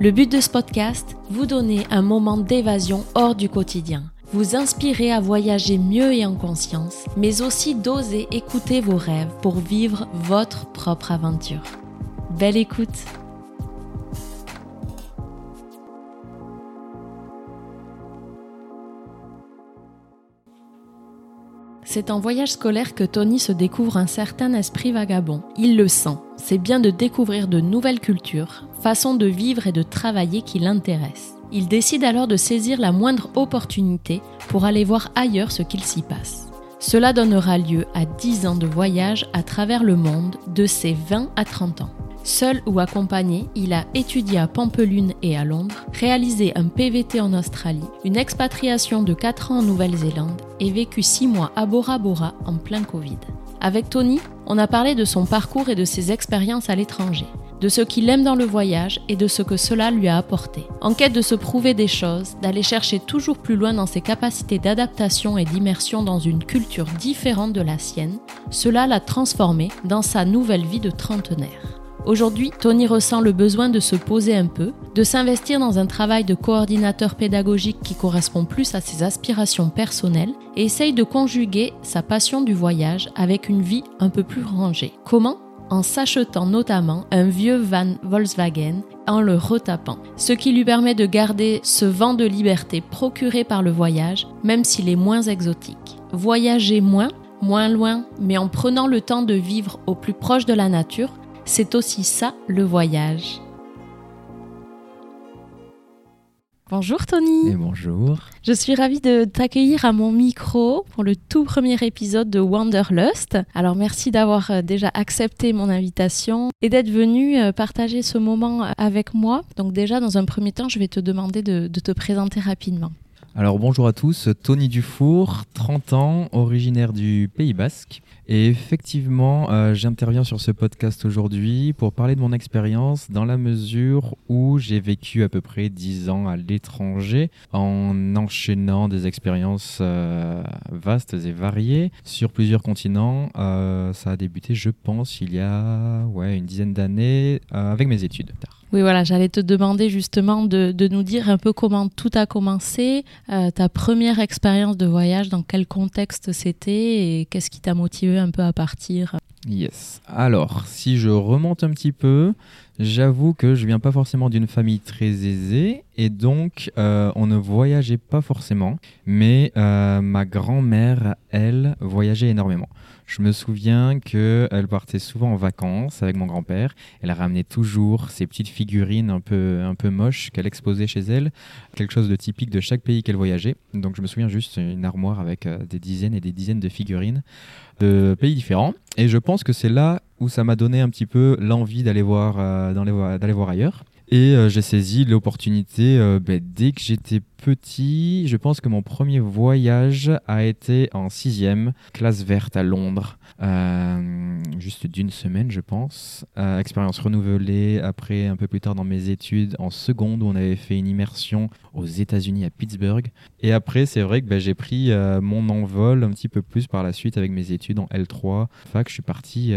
Le but de ce podcast, vous donner un moment d'évasion hors du quotidien, vous inspirer à voyager mieux et en conscience, mais aussi d'oser écouter vos rêves pour vivre votre propre aventure. Belle écoute C'est en voyage scolaire que Tony se découvre un certain esprit vagabond. Il le sent. C'est bien de découvrir de nouvelles cultures, façons de vivre et de travailler qui l'intéressent. Il décide alors de saisir la moindre opportunité pour aller voir ailleurs ce qu'il s'y passe. Cela donnera lieu à 10 ans de voyage à travers le monde de ses 20 à 30 ans. Seul ou accompagné, il a étudié à Pampelune et à Londres, réalisé un PVT en Australie, une expatriation de 4 ans en Nouvelle-Zélande et vécu 6 mois à Bora Bora en plein Covid. Avec Tony, on a parlé de son parcours et de ses expériences à l'étranger, de ce qu'il aime dans le voyage et de ce que cela lui a apporté. En quête de se prouver des choses, d'aller chercher toujours plus loin dans ses capacités d'adaptation et d'immersion dans une culture différente de la sienne, cela l'a transformé dans sa nouvelle vie de trentenaire. Aujourd'hui, Tony ressent le besoin de se poser un peu, de s'investir dans un travail de coordinateur pédagogique qui correspond plus à ses aspirations personnelles et essaye de conjuguer sa passion du voyage avec une vie un peu plus rangée. Comment? En s'achetant notamment un vieux van Volkswagen en le retapant, ce qui lui permet de garder ce vent de liberté procuré par le voyage, même s'il est moins exotique. Voyager moins, moins loin, mais en prenant le temps de vivre au plus proche de la nature, c'est aussi ça le voyage. Bonjour Tony. Et bonjour. Je suis ravie de t'accueillir à mon micro pour le tout premier épisode de Wanderlust. Alors merci d'avoir euh, déjà accepté mon invitation et d'être venu euh, partager ce moment avec moi. Donc déjà dans un premier temps, je vais te demander de, de te présenter rapidement. Alors bonjour à tous, Tony Dufour, 30 ans, originaire du Pays Basque. Et effectivement, euh, j'interviens sur ce podcast aujourd'hui pour parler de mon expérience dans la mesure où j'ai vécu à peu près 10 ans à l'étranger en enchaînant des expériences euh, vastes et variées sur plusieurs continents. Euh, ça a débuté, je pense, il y a ouais, une dizaine d'années avec mes études. Oui, voilà, j'allais te demander justement de, nous dire un peu comment tout a commencé, ta première expérience de voyage, dans quel contexte c'était et qu'est-ce qui t'a motivé un peu à partir? Yes. Alors, si je remonte un petit peu, j'avoue que je viens pas forcément d'une famille très aisée et donc euh, on ne voyageait pas forcément, mais euh, ma grand-mère, elle, voyageait énormément. Je me souviens qu'elle partait souvent en vacances avec mon grand-père. Elle ramenait toujours ces petites figurines un peu, un peu moches qu'elle exposait chez elle, quelque chose de typique de chaque pays qu'elle voyageait. Donc je me souviens juste une armoire avec euh, des dizaines et des dizaines de figurines de pays différents. Et je pense que c'est là où ça m'a donné un petit peu l'envie d'aller voir, euh, d'aller voir ailleurs. Et euh, j'ai saisi l'opportunité ben, dès que j'étais petit. Je pense que mon premier voyage a été en sixième, classe verte à Londres. Euh, juste d'une semaine, je pense. Euh, expérience renouvelée après, un peu plus tard dans mes études, en seconde, où on avait fait une immersion aux États-Unis à Pittsburgh. Et après, c'est vrai que ben, j'ai pris euh, mon envol un petit peu plus par la suite avec mes études en L3. Fac, je suis parti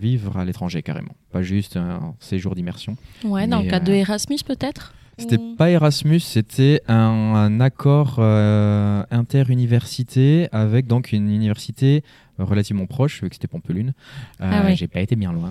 vivre à l'étranger carrément. Pas juste un séjour d'immersion. Ouais, dans le cadre de Erasmus peut-être? C'était pas Erasmus, c'était un, accord euh, interuniversité avec donc une université relativement proche, vu que c'était Pampelune. Euh, ah J'ai pas été bien loin.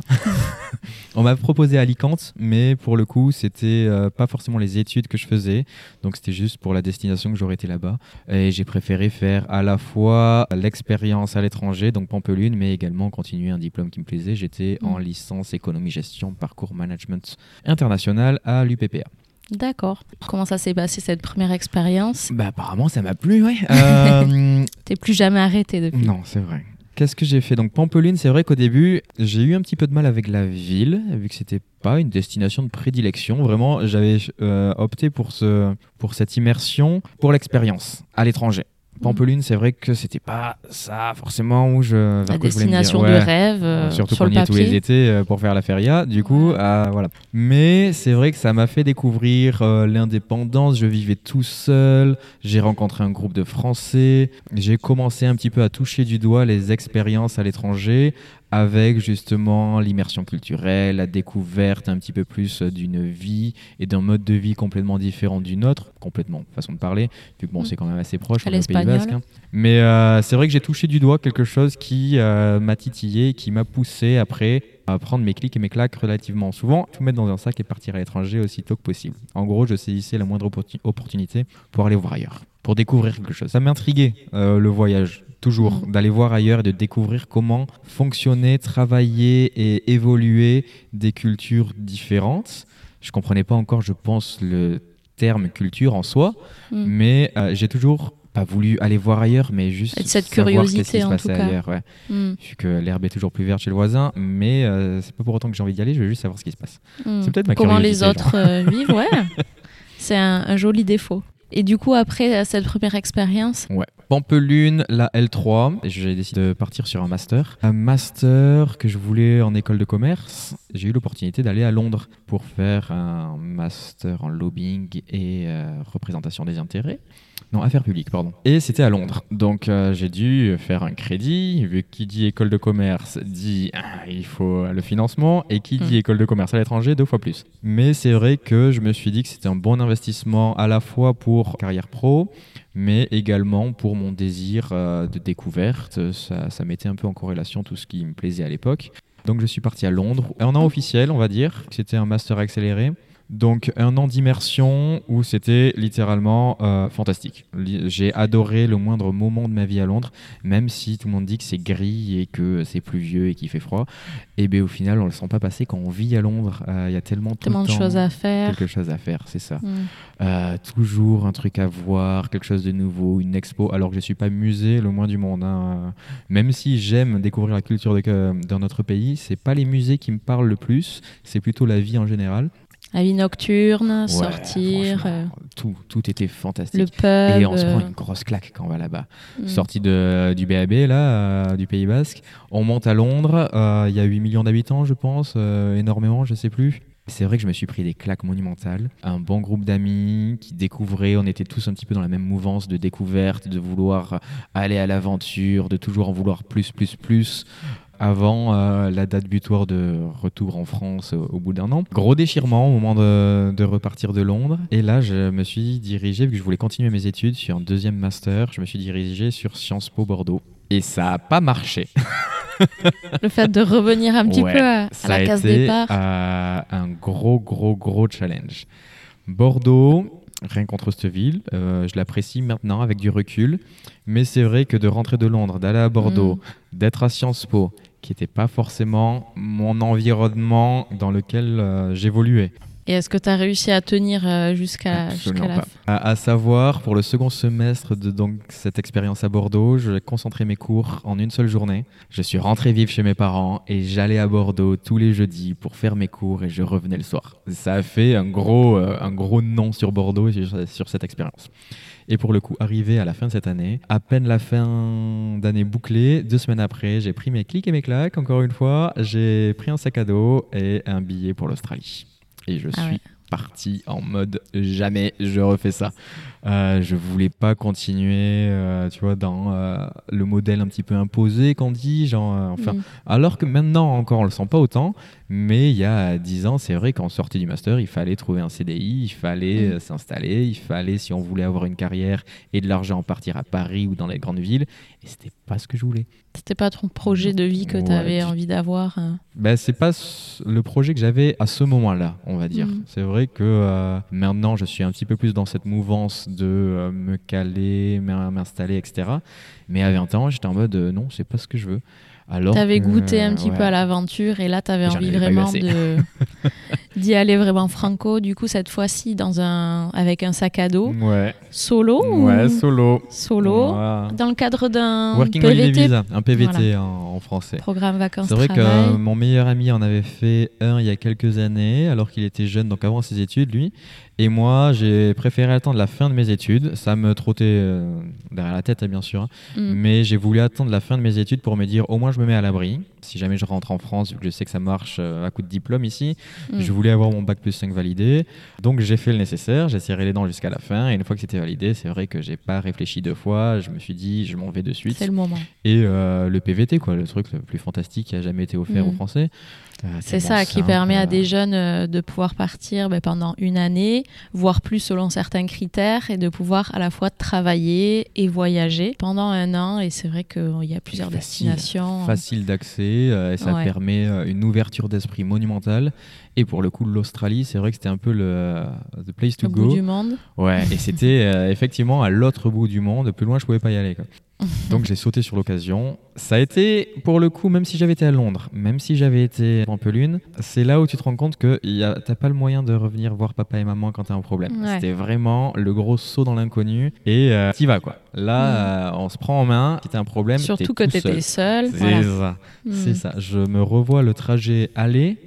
On m'a proposé Alicante, mais pour le coup, c'était euh, pas forcément les études que je faisais, donc c'était juste pour la destination que j'aurais été là-bas. Et j'ai préféré faire à la fois l'expérience à l'étranger, donc Pampelune, mais également continuer un diplôme qui me plaisait. J'étais en mm. licence économie-gestion, parcours management international à l'UPPA. D'accord. Comment ça s'est passé cette première expérience? Bah apparemment ça m'a plu, ouais. Euh... T'es plus jamais arrêté depuis. Non, c'est vrai. Qu'est-ce que j'ai fait? Donc Pampelune, c'est vrai qu'au début, j'ai eu un petit peu de mal avec la ville, vu que c'était pas une destination de prédilection. Vraiment, j'avais euh, opté pour, ce, pour cette immersion, pour l'expérience à l'étranger. Pampelune, c'est vrai que c'était pas ça forcément où je. La destination de rêve. Euh, surtout sur qu'on y est tous les étés euh, pour faire la feria. Du coup, euh, voilà. Mais c'est vrai que ça m'a fait découvrir l'indépendance. Je vivais tout seul. J'ai rencontré un groupe de Français. J'ai commencé un petit peu à toucher du doigt les expériences à l'étranger avec justement l'immersion culturelle, la découverte un petit peu plus d'une vie et d'un mode de vie complètement différent du nôtre, complètement, façon de parler, vu que bon, mm. c'est quand même assez proche, on Pays Basque. Hein. Mais euh, c'est vrai que j'ai touché du doigt quelque chose qui euh, m'a titillé, qui m'a poussé après à prendre mes clics et mes claques relativement souvent, tout mettre dans un sac et partir à l'étranger aussitôt que possible. En gros, je saisissais la moindre opportunité pour aller voir ailleurs, pour découvrir quelque chose. Ça m'intriguait, euh, le voyage toujours, mm. d'aller voir ailleurs et de découvrir comment fonctionner, travailler et évoluer des cultures différentes. Je comprenais pas encore, je pense, le terme culture en soi, mm. mais euh, j'ai toujours pas voulu aller voir ailleurs, mais juste cette curiosité ce qui se tout cas. ailleurs. Ouais. Mm. Que l'herbe est toujours plus verte chez le voisin, mais euh, c'est pas pour autant que j'ai envie d'y aller. Je veux juste savoir ce qui se passe. C'est peut-être ma Comment les autres euh, vivent, ouais. C'est un, joli défaut. Et du coup, après cette première expérience, ouais. Pampelune, la L3, j'ai décidé de partir sur un master. Un master que je voulais en école de commerce. J'ai eu l'opportunité d'aller à Londres pour faire un master en lobbying et euh, représentation des intérêts. Non, affaires publiques, pardon. Et c'était à Londres. Donc euh, j'ai dû faire un crédit. Vu qui dit école de commerce dit ah, il faut le financement. Et qui dit hmm. école de commerce à l'étranger, deux fois plus. Mais c'est vrai que je me suis dit que c'était un bon investissement à la fois pour carrière pro, mais également pour mon désir euh, de découverte. Ça, ça mettait un peu en corrélation tout ce qui me plaisait à l'époque. Donc je suis parti à Londres. Un an officiel, on va dire. C'était un master accéléré. Donc un an d'immersion où c'était littéralement euh, fantastique. J'ai adoré le moindre moment de ma vie à Londres, même si tout le monde dit que c'est gris et que c'est pluvieux et qu'il fait froid. Et eh bien au final, on le sent pas passer quand on vit à Londres. Euh, il y a tellement, tellement de choses à faire. Quelque chose à faire, c'est ça. Mm. Euh, toujours un truc à voir, quelque chose de nouveau, une expo. Alors que je suis pas musée le moins du monde. Hein. Même si j'aime découvrir la culture de, dans notre pays, c'est pas les musées qui me parlent le plus, c'est plutôt la vie en général. La vie nocturne, sortir. Euh, tout, tout était fantastique. Le pub. Et on se prend une grosse claque quand on va là-bas. Mm. Sortie de, du BAB, là, euh, du Pays Basque. On monte à Londres. Euh, il y a 8 millions d'habitants, je pense. énormément, je sais plus. C'est vrai que je me suis pris des claques monumentales. Un bon groupe d'amis qui découvraient, on était tous un petit peu dans la même mouvance de découverte, de vouloir aller à l'aventure, de toujours en vouloir plus, plus, plus avant euh, la date butoir de retour en France au bout d'un an. Gros déchirement au moment de, repartir de Londres. Et là, je me suis dirigé, vu que je voulais continuer mes études sur un deuxième master, je me suis dirigé sur Sciences Po Bordeaux. Et ça n'a pas marché. Le fait de revenir un petit peu à, la case départ. Euh, un gros, gros, gros challenge. Bordeaux, rien contre cette ville, euh, je l'apprécie maintenant avec du recul, mais c'est vrai que de rentrer de Londres, d'aller à Bordeaux, mm. d'être à Sciences Po, qui n'était pas forcément mon environnement dans lequel euh, j'évoluais. Et est-ce que tu as réussi à tenir euh, jusqu'à la fin à, savoir, pour le second semestre de donc, cette expérience à Bordeaux, j'ai concentré mes cours en une seule journée. Je suis rentré vivre chez mes parents et j'allais à Bordeaux tous les jeudis pour faire mes cours et je revenais le soir. Ça a fait un gros, euh, un gros nom sur Bordeaux et sur cette expérience. Et pour le coup, arrivé à la fin de cette année, à peine la fin d'année bouclée, deux semaines après, j'ai pris mes clics et mes claques, encore une fois, j'ai pris un sac à dos et un billet pour l'Australie. Et je ah suis parti en mode jamais je refais ça. Euh, je voulais pas continuer, euh, tu vois, dans euh, le modèle un petit peu imposé qu'on dit, genre, enfin, mm. alors que maintenant encore on le sent pas autant, mais il y a dix ans, c'est vrai qu'en sortie du master, il fallait trouver un CDI, il fallait mm. s'installer, il fallait, si on voulait avoir une carrière et de l'argent, partir à Paris ou dans les grandes villes, et c'était pas ce que je voulais. C'était pas ton projet de vie que tu avais envie d'avoir hein. ben, c'est pas le projet que j'avais à ce moment-là, on va dire. Mm. C'est vrai que maintenant, je suis un petit peu plus dans cette mouvance de euh, me caler, m'installer, etc. Mais à 20 ans, j'étais en mode euh, non, c'est pas ce que je veux. Alors, tu avais goûté un petit peu à l'aventure et là, tu avais envie vraiment de, D'y aller vraiment franco, du coup, cette fois-ci, dans un... avec un sac à dos. Ouais. Solo Ouais, ou... solo. Solo. Voilà. Dans le cadre d'un Working Holiday PVT, Visa, un PVT en, en français. programme vacances C'est vrai que travail. mon meilleur ami en avait fait un il y a quelques années, alors qu'il était jeune, donc avant ses études, lui. Et moi, j'ai préféré attendre la fin de mes études. Ça me trottait euh, derrière la tête, hein, bien sûr. hein. Mm. Mais j'ai voulu attendre la fin de mes études pour me dire, au moins, je me mets à l'abri. Si jamais je rentre en France, vu que je sais que ça marche euh, à coup de diplôme ici, Mm. je voulais avoir mon bac plus 5 validé. Donc, j'ai fait le nécessaire. J'ai serré les dents jusqu'à la fin. Et une fois que c'était validé, c'est vrai que j'ai pas réfléchi deux fois. Je me suis dit, je m'en vais de suite. C'est le moment. Et euh, le PVT, quoi, le truc le plus fantastique qui a jamais été offert Mm. aux Français. Euh, C'est ça qui permet à des jeunes euh, de pouvoir partir ben, pendant une année, voire plus selon certains critères, et de pouvoir à la fois travailler et voyager pendant un an. Et c'est vrai qu'il y a plusieurs facile, destinations. facile d'accès euh, et ça Ouais. permet euh, une ouverture d'esprit monumentale. Et pour le coup, l'Australie, c'est vrai que c'était un peu le euh, the place to au go. bout du monde. Ouais, et c'était euh, effectivement à l'autre bout du monde. Plus loin, je pouvais pas y aller. quoi. Donc j'ai sauté sur l'occasion. Ça a été, pour le coup, même si j'avais été à Londres, même si j'avais été en Pelune, c'est là où tu te rends compte que t'as pas le moyen de revenir voir papa et maman quand t'as un problème. Ouais. C'était vraiment le gros saut dans l'inconnu et euh, t'y vas quoi. Là, euh, on se prend en main. Si t'as un problème, Mm. Surtout t'es que tout tu étais seul. seul. C'est voilà. ça. Mm. C'est ça. Je me revois le trajet aller.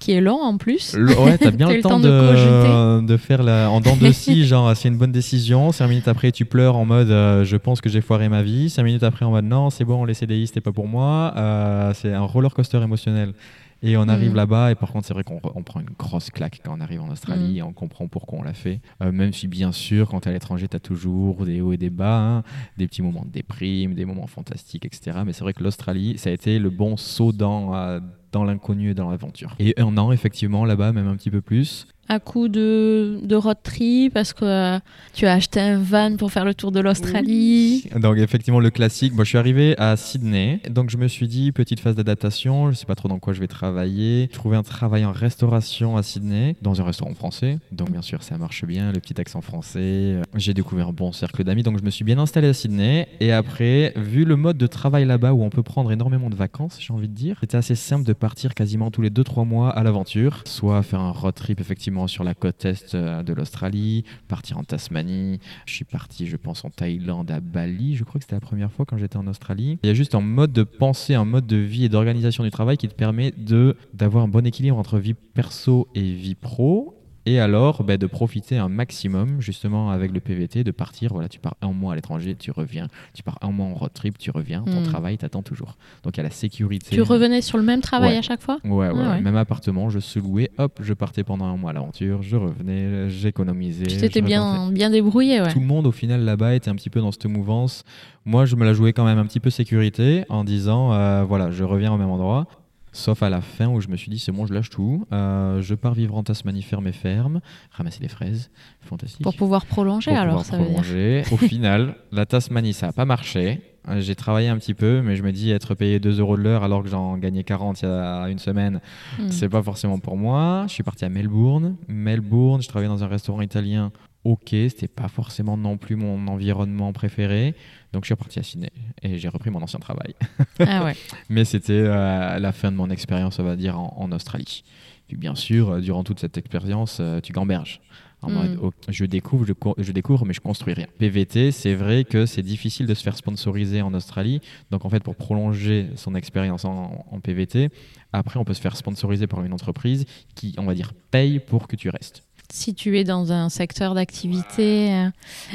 Qui est long en plus. Le- ouais, t'as bien le temps, de, de faire la, en dents de scie, genre c'est une bonne décision. Cinq minutes après, tu pleures en mode euh, je pense que j'ai foiré ma vie. Cinq minutes après, en mode non, c'est bon, les CDI, c'était pas pour moi. Euh, c'est un roller coaster émotionnel. Et on arrive Mhm. là-bas, et par contre, c'est vrai qu'on re- on prend une grosse claque quand on arrive en Australie, et on comprend pourquoi on l'a fait. Euh, même si, bien sûr, quand t'es à l'étranger, t'as toujours des hauts et des bas, hein, des petits moments de déprime, des moments fantastiques, etc. Mais c'est vrai que l'Australie, ça a été le bon saut dans, euh, dans l'inconnu et dans l'aventure. Et un an, effectivement, là-bas, même un petit peu plus. À coup de, road trip, parce que euh, tu as acheté un van pour faire le tour de l'Australie. Donc effectivement le classique. Moi je suis arrivé à Sydney, donc je me suis dit petite phase d'adaptation. Je sais pas trop dans quoi je vais travailler. J'ai trouvé un travail en restauration à Sydney, dans un restaurant français. Donc bien sûr ça marche bien, le petit accent français. J'ai découvert un bon cercle d'amis, donc je me suis bien installé à Sydney. Et après, vu le mode de travail là-bas où on peut prendre énormément de vacances, j'ai envie de dire, c'était assez simple de partir quasiment tous les 2-3 mois à l'aventure, soit faire un road trip effectivement sur la côte est euh, de l'Australie, partir en Tasmanie. Je suis parti, je pense, en Thaïlande, à Bali. Je crois que c'était la première fois quand j'étais en Australie. Il y a juste un mode de pensée, un mode de vie et d'organisation du travail qui te permet de d'avoir un bon équilibre entre vie perso et vie pro. Et alors, bah, de profiter un maximum, justement, avec le PVT, de partir. Voilà, tu pars un mois à l'étranger, tu reviens. Tu pars un mois en road trip, tu reviens. Ton Hmm. travail t'attend toujours. Donc, il y a la sécurité. Tu revenais sur le même travail Ouais. à chaque fois? Ouais, ouais, Ah ouais. Même appartement, je se louais, hop, je partais pendant un mois à l'aventure, je revenais, j'économisais. Tu t'étais bien, bien débrouillé, ouais. Tout le monde, au final, là-bas, était un petit peu dans cette mouvance. Moi, je me la jouais quand même un petit peu sécurité en disant, euh, voilà, je reviens au même endroit. Sauf à la fin où je me suis dit, c'est bon, je lâche tout. Euh, je pars vivre en Tasmanie, faire mes fermes, ramasser les fraises. Fantastique. Pour pouvoir prolonger, Pour alors, pouvoir ça veut dire. prolonger. Au final, la Tasmanie, ça n'a pas marché. J'ai travaillé un petit peu, mais je me dis être payé 2 euros de l'heure alors que j'en gagnais 40 il y a une semaine, Hmm. c'est pas forcément pour moi. Je suis parti à Melbourne. Melbourne, je travaillais dans un restaurant italien. Ok, c'était pas forcément non plus mon environnement préféré. Donc je suis reparti à Sydney et j'ai repris mon ancien travail. Ah ouais. Mais c'était euh, la fin de mon expérience, on va dire, en, en Australie. Puis bien sûr, euh, durant toute cette expérience, euh, tu gamberges. En Mm. mode, je découvre, je, je découvre, mais je construis rien. PVT, c'est vrai que c'est difficile de se faire sponsoriser en Australie. Donc en fait, pour prolonger son expérience en, en PVT, après, on peut se faire sponsoriser par une entreprise qui, on va dire, paye pour que tu restes. Si tu es dans un secteur d'activité, euh,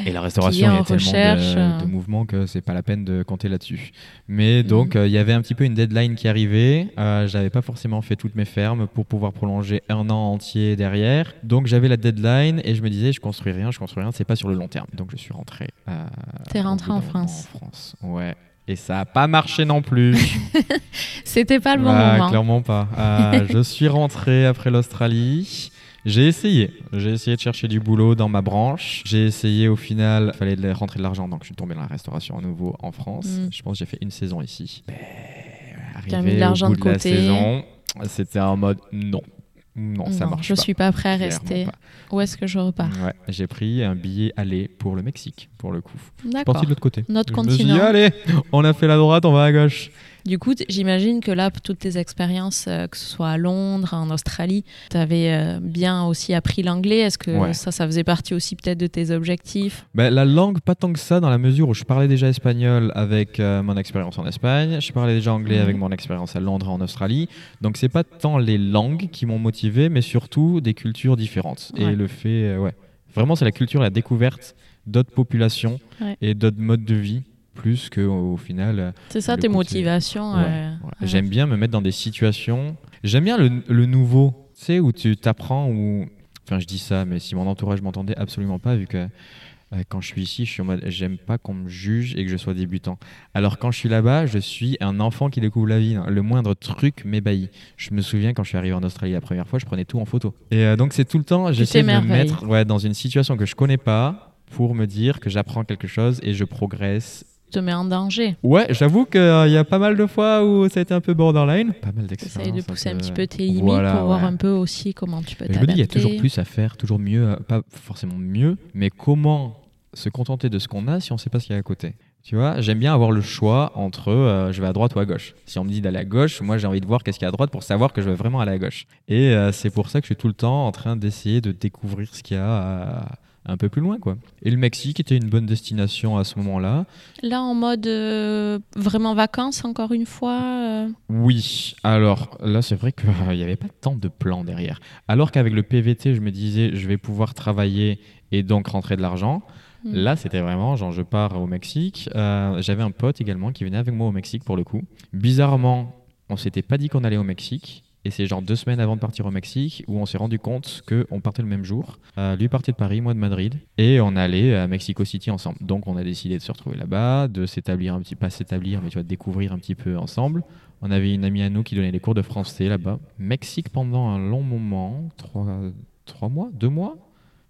Et la restauration, est il y a tellement recherche, de, euh. de mouvements que c'est pas la peine de compter là-dessus. Mais Mhm. donc, euh, il y avait un petit peu une deadline qui arrivait. Euh, j'avais pas forcément fait toutes mes fermes pour pouvoir prolonger un an entier derrière. Donc, j'avais la deadline et je me disais, je construis rien, je construis rien, c'est pas sur le long terme. Donc, je suis rentré. euh, T'es rentré en France. En France, ouais. Et ça a pas marché non plus. c'était pas le bon Ah, moment. Clairement pas. Euh, je suis rentré après l'Australie. J'ai essayé. J'ai essayé de chercher du boulot dans ma branche. J'ai essayé au final, il fallait rentrer de l'argent, donc je suis tombé dans la restauration à nouveau en France. Mm. Je pense que j'ai fait une saison ici. T'as arrivé de l'argent au bout de de, la côté. saison, c'était en mode non. Non, ça Non, marche je pas. suis pas prêt à rester. Où est-ce que je repars Ouais, j'ai pris un billet aller pour le Mexique, pour le coup. Je parti de l'autre côté. Notre Je me suis dit, continent. allez, on a fait la droite, on va à gauche. Du coup, j'imagine que là, pour toutes tes expériences, euh, que ce soit à Londres, en Australie, tu avais bien aussi appris l'anglais. Est-ce que Ouais. ça, ça faisait partie aussi peut-être de tes objectifs? Ben, la langue, pas tant que ça, dans la mesure où je parlais déjà espagnol avec euh, mon expérience en Espagne, je parlais déjà anglais Mhm. avec mon expérience à Londres et en Australie. Donc, c'est pas tant les langues qui m'ont motivé, mais surtout des cultures différentes. Ouais. Et le fait, euh, ouais. Vraiment, c'est la culture, la découverte d'autres populations Ouais. et d'autres modes de vie, plus qu'au au final. C'est ça tes motivations Ouais, euh, ouais. ouais. J'aime bien me mettre dans des situations. J'aime bien le, le nouveau, tu sais, où tu t'apprends, où. Enfin, je dis ça, mais si mon entourage m'entendait absolument pas, vu que euh, quand je suis ici, je suis en mode j'aime pas qu'on me juge et que je sois débutant. Alors quand je suis là-bas, je suis un enfant qui découvre la vie. Le moindre truc m'ébahit. Je me souviens quand je suis arrivé en Australie la première fois, je prenais tout en photo. Et euh, donc c'est tout le temps, j'essaie de me mettre ouais, dans une situation que je connais pas pour me dire que j'apprends quelque chose et je progresse te met en danger. Ouais, j'avoue qu'il y a pas mal de fois où ça a été un peu borderline. Pas mal d'expériences. Essaye de pousser un peu- petit peu tes limites Voilà, pour voir un peu aussi comment tu peux Mais je me dis, il y a toujours t'adapter. plus à faire, toujours mieux, euh, pas forcément mieux, mais comment se contenter de ce qu'on a si on sait pas ce qu'il y a à côté. Tu vois, j'aime bien avoir le choix entre euh, je vais à droite ou à gauche. Si on me dit d'aller à gauche, moi j'ai envie de voir qu'est-ce qu'il y a à droite pour savoir que je vais vraiment aller à gauche. Et euh, c'est pour ça que je suis tout le temps en train d'essayer de découvrir ce qu'il y a euh, un peu plus loin, quoi. Et le Mexique était une bonne destination à ce moment-là. Là, en mode euh, vraiment vacances, encore une fois. euh, Oui, alors là c'est vrai qu'il n'y avait pas tant de plans derrière. Alors qu'avec le PVT, je me disais je vais pouvoir travailler et donc rentrer de l'argent. Hmm. Là c'était vraiment genre je pars au Mexique. Euh, J'avais un pote également qui venait avec moi au Mexique pour le coup. Bizarrement, on s'était pas dit qu'on allait au Mexique. Et c'est genre deux semaines avant de partir au Mexique où on s'est rendu compte qu'on partait le même jour. Euh, lui partait de Paris, moi de Madrid. Et on allait à Mexico City ensemble. Donc on a décidé de se retrouver là-bas, de s'établir un petit pas s'établir, mais tu vois, de découvrir un petit peu ensemble. On avait une amie à nous qui donnait des cours de français là-bas. Mexique pendant un long moment, trois, trois mois, deux mois,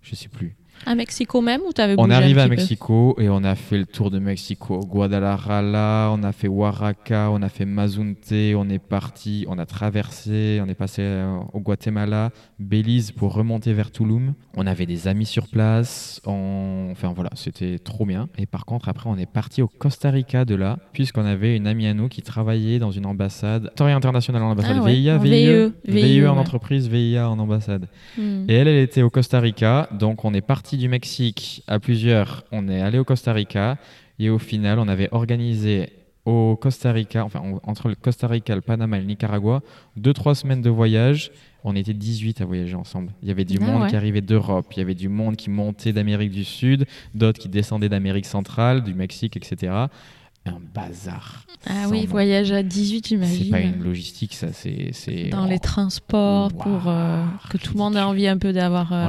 je sais plus. À Mexico même ou t'avais On arrivé à Mexico et on a fait le tour de Mexico. Guadalajara, on a fait Oaxaca, on a fait Mazunte, on est parti, on a traversé, on est passé euh, au Guatemala, Belize pour remonter vers Tulum. On avait des amis sur place. on- Enfin voilà, c'était trop bien. Et par contre, après, on est parti au Costa Rica de là, puisqu'on avait une amie à nous qui travaillait dans une ambassade, territoriale internationale en ambassade, Ah ouais, VIA, en VIE, VIE, VIE en ouais. entreprise, VIA en ambassade. Hmm. Et elle, elle était au Costa Rica. Donc, on est parti du Mexique à plusieurs. On est allé au Costa Rica. Et au final, on avait organisé au Costa Rica, enfin, entre le Costa Rica, le Panama et le Nicaragua, deux, trois semaines de voyage. On était 18 à voyager ensemble. Il y avait du Ah monde ouais. qui arrivait d'Europe. Il y avait du monde qui montait d'Amérique du Sud, d'autres qui descendaient d'Amérique centrale, du Mexique, etc. Un bazar. Ah oui, nom. voyage à 18, C'est j'imagine. pas une logistique, ça. C'est. c'est- Dans les transports, pour euh, que tout le monde ait envie un peu d'avoir. euh,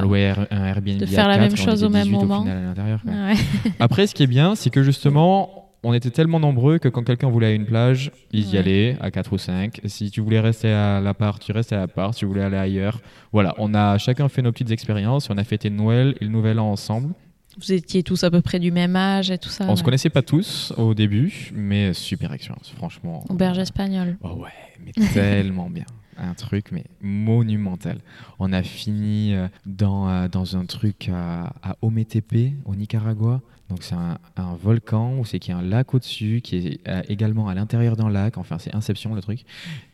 un Airbnb de faire la même chose au même 18 moment. final à l'intérieur, quoi. ouais. Après, ce qui est bien, c'est que justement, on était tellement nombreux que quand quelqu'un voulait aller à une plage, ils y allaient à 4 ou 5. Si tu voulais rester à l'appart, tu restais à l'appart. Si tu voulais aller ailleurs, voilà, on a chacun fait nos petites expériences. On a fêté Noël et le Nouvel An ensemble. Vous étiez tous à peu près du même âge et tout ça. on se ouais. connaissait pas tous au début, mais super expérience, franchement. Auberge espagnole. Oh ouais, mais tellement bien. Un truc, mais monumental. On a fini euh, dans, euh, dans un truc à, à Ometepe, au Nicaragua. Donc c'est un, un volcan où c'est qu'il y a un lac au-dessus, qui est euh, également à l'intérieur d'un lac. Enfin, c'est Inception le truc.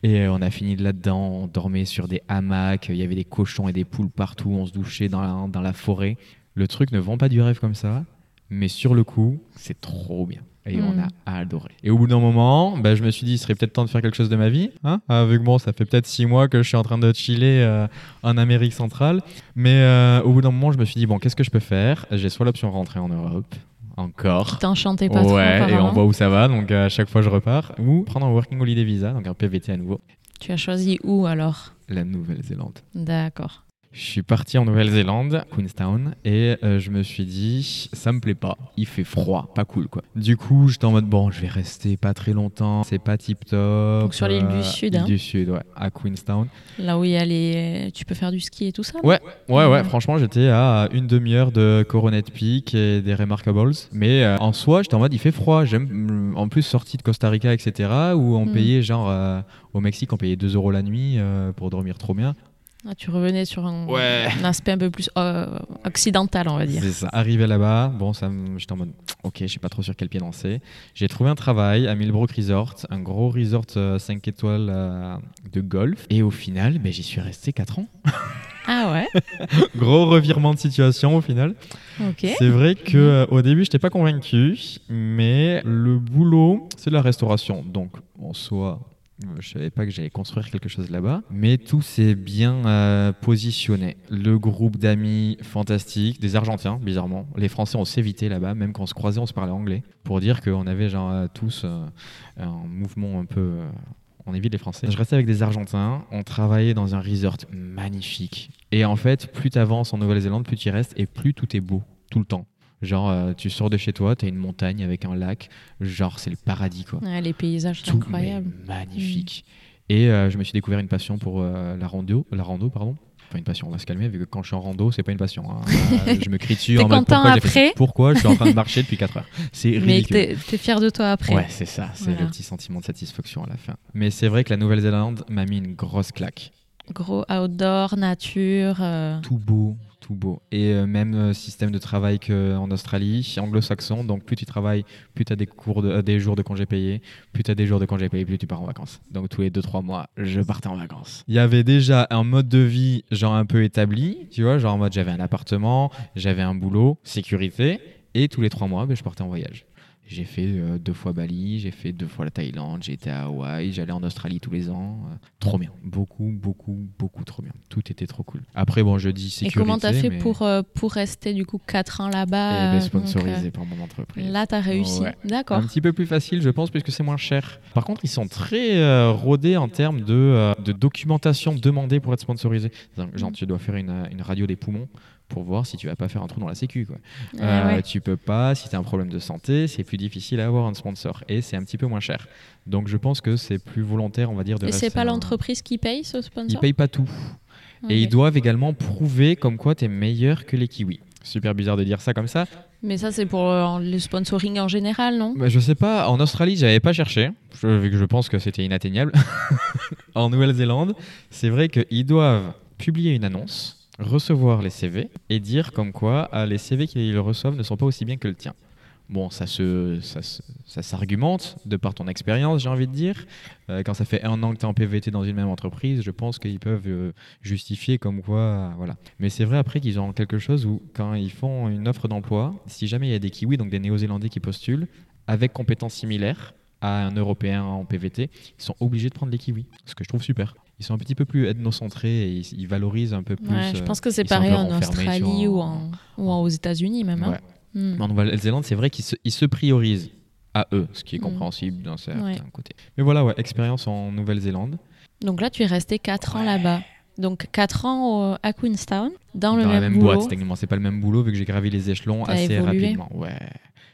Et on a fini là-dedans. On dormait sur des hamacs. Il y avait des cochons et des poules partout. On se douchait dans la, dans la forêt. Le truc ne vend pas du rêve comme ça, mais sur le coup, c'est trop bien. Et Mm. on a adoré. Et au bout d'un moment, bah, je me suis dit, il serait peut-être temps de faire quelque chose de ma vie. Hein Avec moi, ça fait peut-être six mois que je suis en train de chiller euh, en Amérique centrale. Mais euh, au bout d'un moment, je me suis dit, bon, qu'est-ce que je peux faire? J'ai soit l'option de rentrer en Europe, encore. T'enchantais pas trop Ouais, et on voit où ça va, donc à chaque fois je repars. Ou prendre un Working Holiday Visa, donc un PVT à nouveau, Tu as choisi où alors? La Nouvelle-Zélande. D'accord. Je suis parti en Nouvelle-Zélande, Queenstown, et euh, je me suis dit, ça me plaît pas, il fait froid, pas cool quoi. Du coup, j'étais en mode, bon, je vais rester pas très longtemps, c'est pas tip top. Donc sur l'île du Sud, Île hein. du Sud, ouais, à Queenstown. Là où il y a les... tu peux faire du ski et tout ça. Ouais, ouais, ouais, Ouais. franchement, j'étais à une demi-heure de Coronet Peak et des Remarkables. Mais euh, en soi, j'étais en mode, il fait froid. J'aime, en plus, sorti de Costa Rica, etc., où on Mm. payait, genre, euh, au Mexique, on payait 2 euros la nuit euh, pour dormir trop bien. Ah, tu revenais sur un, Ouais. un aspect un peu plus euh, occidental, on va dire. C'est ça. Arrivé là-bas, bon, ça, j'étais en mode, ok, je sais pas trop sur quel pied danser. J'ai trouvé un travail à Millbrook Resort, un gros resort 5 étoiles euh, de golf. Et au final, ben, j'y suis resté 4 ans. Ah ouais? Gros revirement de situation au final. Ok. C'est vrai que euh, au début, je n'étais pas convaincu, mais le boulot, c'est de la restauration. Donc, en soi, euh, je savais pas que j'allais construire quelque chose là-bas, mais tout s'est bien euh, positionné. Le groupe d'amis fantastique, des Argentins, bizarrement. Les Français, on s'évitait là-bas, même quand on se croisait, on se parlait anglais, pour dire qu'on avait genre euh, tous euh, un mouvement un peu. euh, on évite les Français. Je restais avec des Argentins, on travaillait dans un resort magnifique. Et en fait, plus tu avances en Nouvelle-Zélande, plus tu y restes et plus tout est beau, tout le temps. Genre, euh, tu sors de chez toi, tu as une montagne avec un lac, genre, c'est le paradis, quoi. Ouais, les paysages incroyables. mais magnifique. Et euh, je me suis découvert une passion pour euh, la rando, la rando, pardon. Enfin, une passion, on va se calmer, vu que quand je suis en rando, c'est pas une passion. hein. Je me crie dessus en mode pourquoi après? Pourquoi je suis en train de marcher depuis 4 heures? C'est Mais ridicule. t'es t'es fier de toi après. Ouais, c'est ça, c'est Voilà. le petit sentiment de satisfaction à la fin. Mais c'est vrai que la Nouvelle-Zélande m'a mis une grosse claque. Gros outdoor, nature. Tout beau, Et euh, même euh, système de travail qu'en Australie, anglo-saxon. Donc plus tu travailles, plus tu as euh, des jours de congés payés. Plus tu as des jours de congés payés, plus tu pars en vacances. Donc tous les 2-3 mois, je partais en vacances. Il y avait déjà un mode de vie genre un peu établi. Tu vois, genre en mode j'avais un appartement, j'avais un boulot, sécurité. Et tous les 3 mois, ben, je partais en voyage. J'ai fait euh, deux fois Bali, j'ai fait deux fois la Thaïlande, j'ai été à Hawaï, j'allais en Australie tous les ans. euh, trop bien. Beaucoup, beaucoup, beaucoup trop bien. Tout était trop cool. Après, bon, je dis Et sécurité. comment t'as fait mais- pour, euh, pour rester du coup 4 ans Eh là-bas ben, euh, sponsorisé donc, par mon entreprise. Là, t'as réussi. Ouais. D'accord. Un petit peu plus facile, je pense, puisque c'est moins cher. Par contre, ils sont très euh, rodés en termes de, euh, de documentation demandée pour être sponsorisé. Genre, tu dois faire une, une radio des poumons pour voir si tu vas pas faire un trou dans la sécu. Quoi. Ah Euh, ouais. Tu peux pas, si tu as un problème de santé, c'est plus difficile à avoir un sponsor et c'est un petit peu moins cher. Donc, je pense que c'est plus volontaire, on va dire, de Et c'est pas un- l'entreprise qui paye ce Ils sponsor payent pas tout. Et ils doivent également prouver comme quoi tu es meilleur que les kiwis. Super bizarre de dire ça comme ça. Mais ça, c'est pour euh, le sponsoring en général, non? Bah, je sais pas, en Australie, j'avais pas cherché, je- vu que je pense que c'était inatteignable. en Nouvelle-Zélande, c'est vrai qu'ils doivent publier une annonce, recevoir les CV et dire comme quoi ah, les CV qu'ils reçoivent ne sont pas aussi bien que le tien. Bon, ça se, ça, ça s'argumente de par ton expérience, j'ai envie de dire. Euh, quand ça fait un an que tu es en PVT dans une même entreprise, je pense qu'ils peuvent euh, justifier comme quoi. voilà. Mais c'est vrai après qu'ils ont quelque chose où, quand ils font une offre d'emploi, si jamais il y a des Kiwis, donc des Néo-Zélandais qui postulent, avec compétences similaires à un Européen en PVT, ils sont obligés de prendre les Kiwis. Ce que je trouve super. Ils sont un petit peu plus ethnocentrés et ils, ils valorisent un peu plus. Ouais, je euh, pense que c'est pareil en Australie ou, en, ou en- aux États-Unis même. hein. Ouais. Hmm. Mais en Nouvelle-Zélande, c'est vrai qu'ils se, priorisent à eux, ce qui est Mm. compréhensible d'un certain Ouais. côté. Mais voilà, ouais, expérience en Nouvelle-Zélande. Donc là, tu es resté 4 ans là-bas. Donc 4 ans au- à Queenstown, dans le dans la même, même boulot. boîte, techniquement. C'est pas le même boulot vu que j'ai gravi les échelons assez évolué. rapidement. Ouais.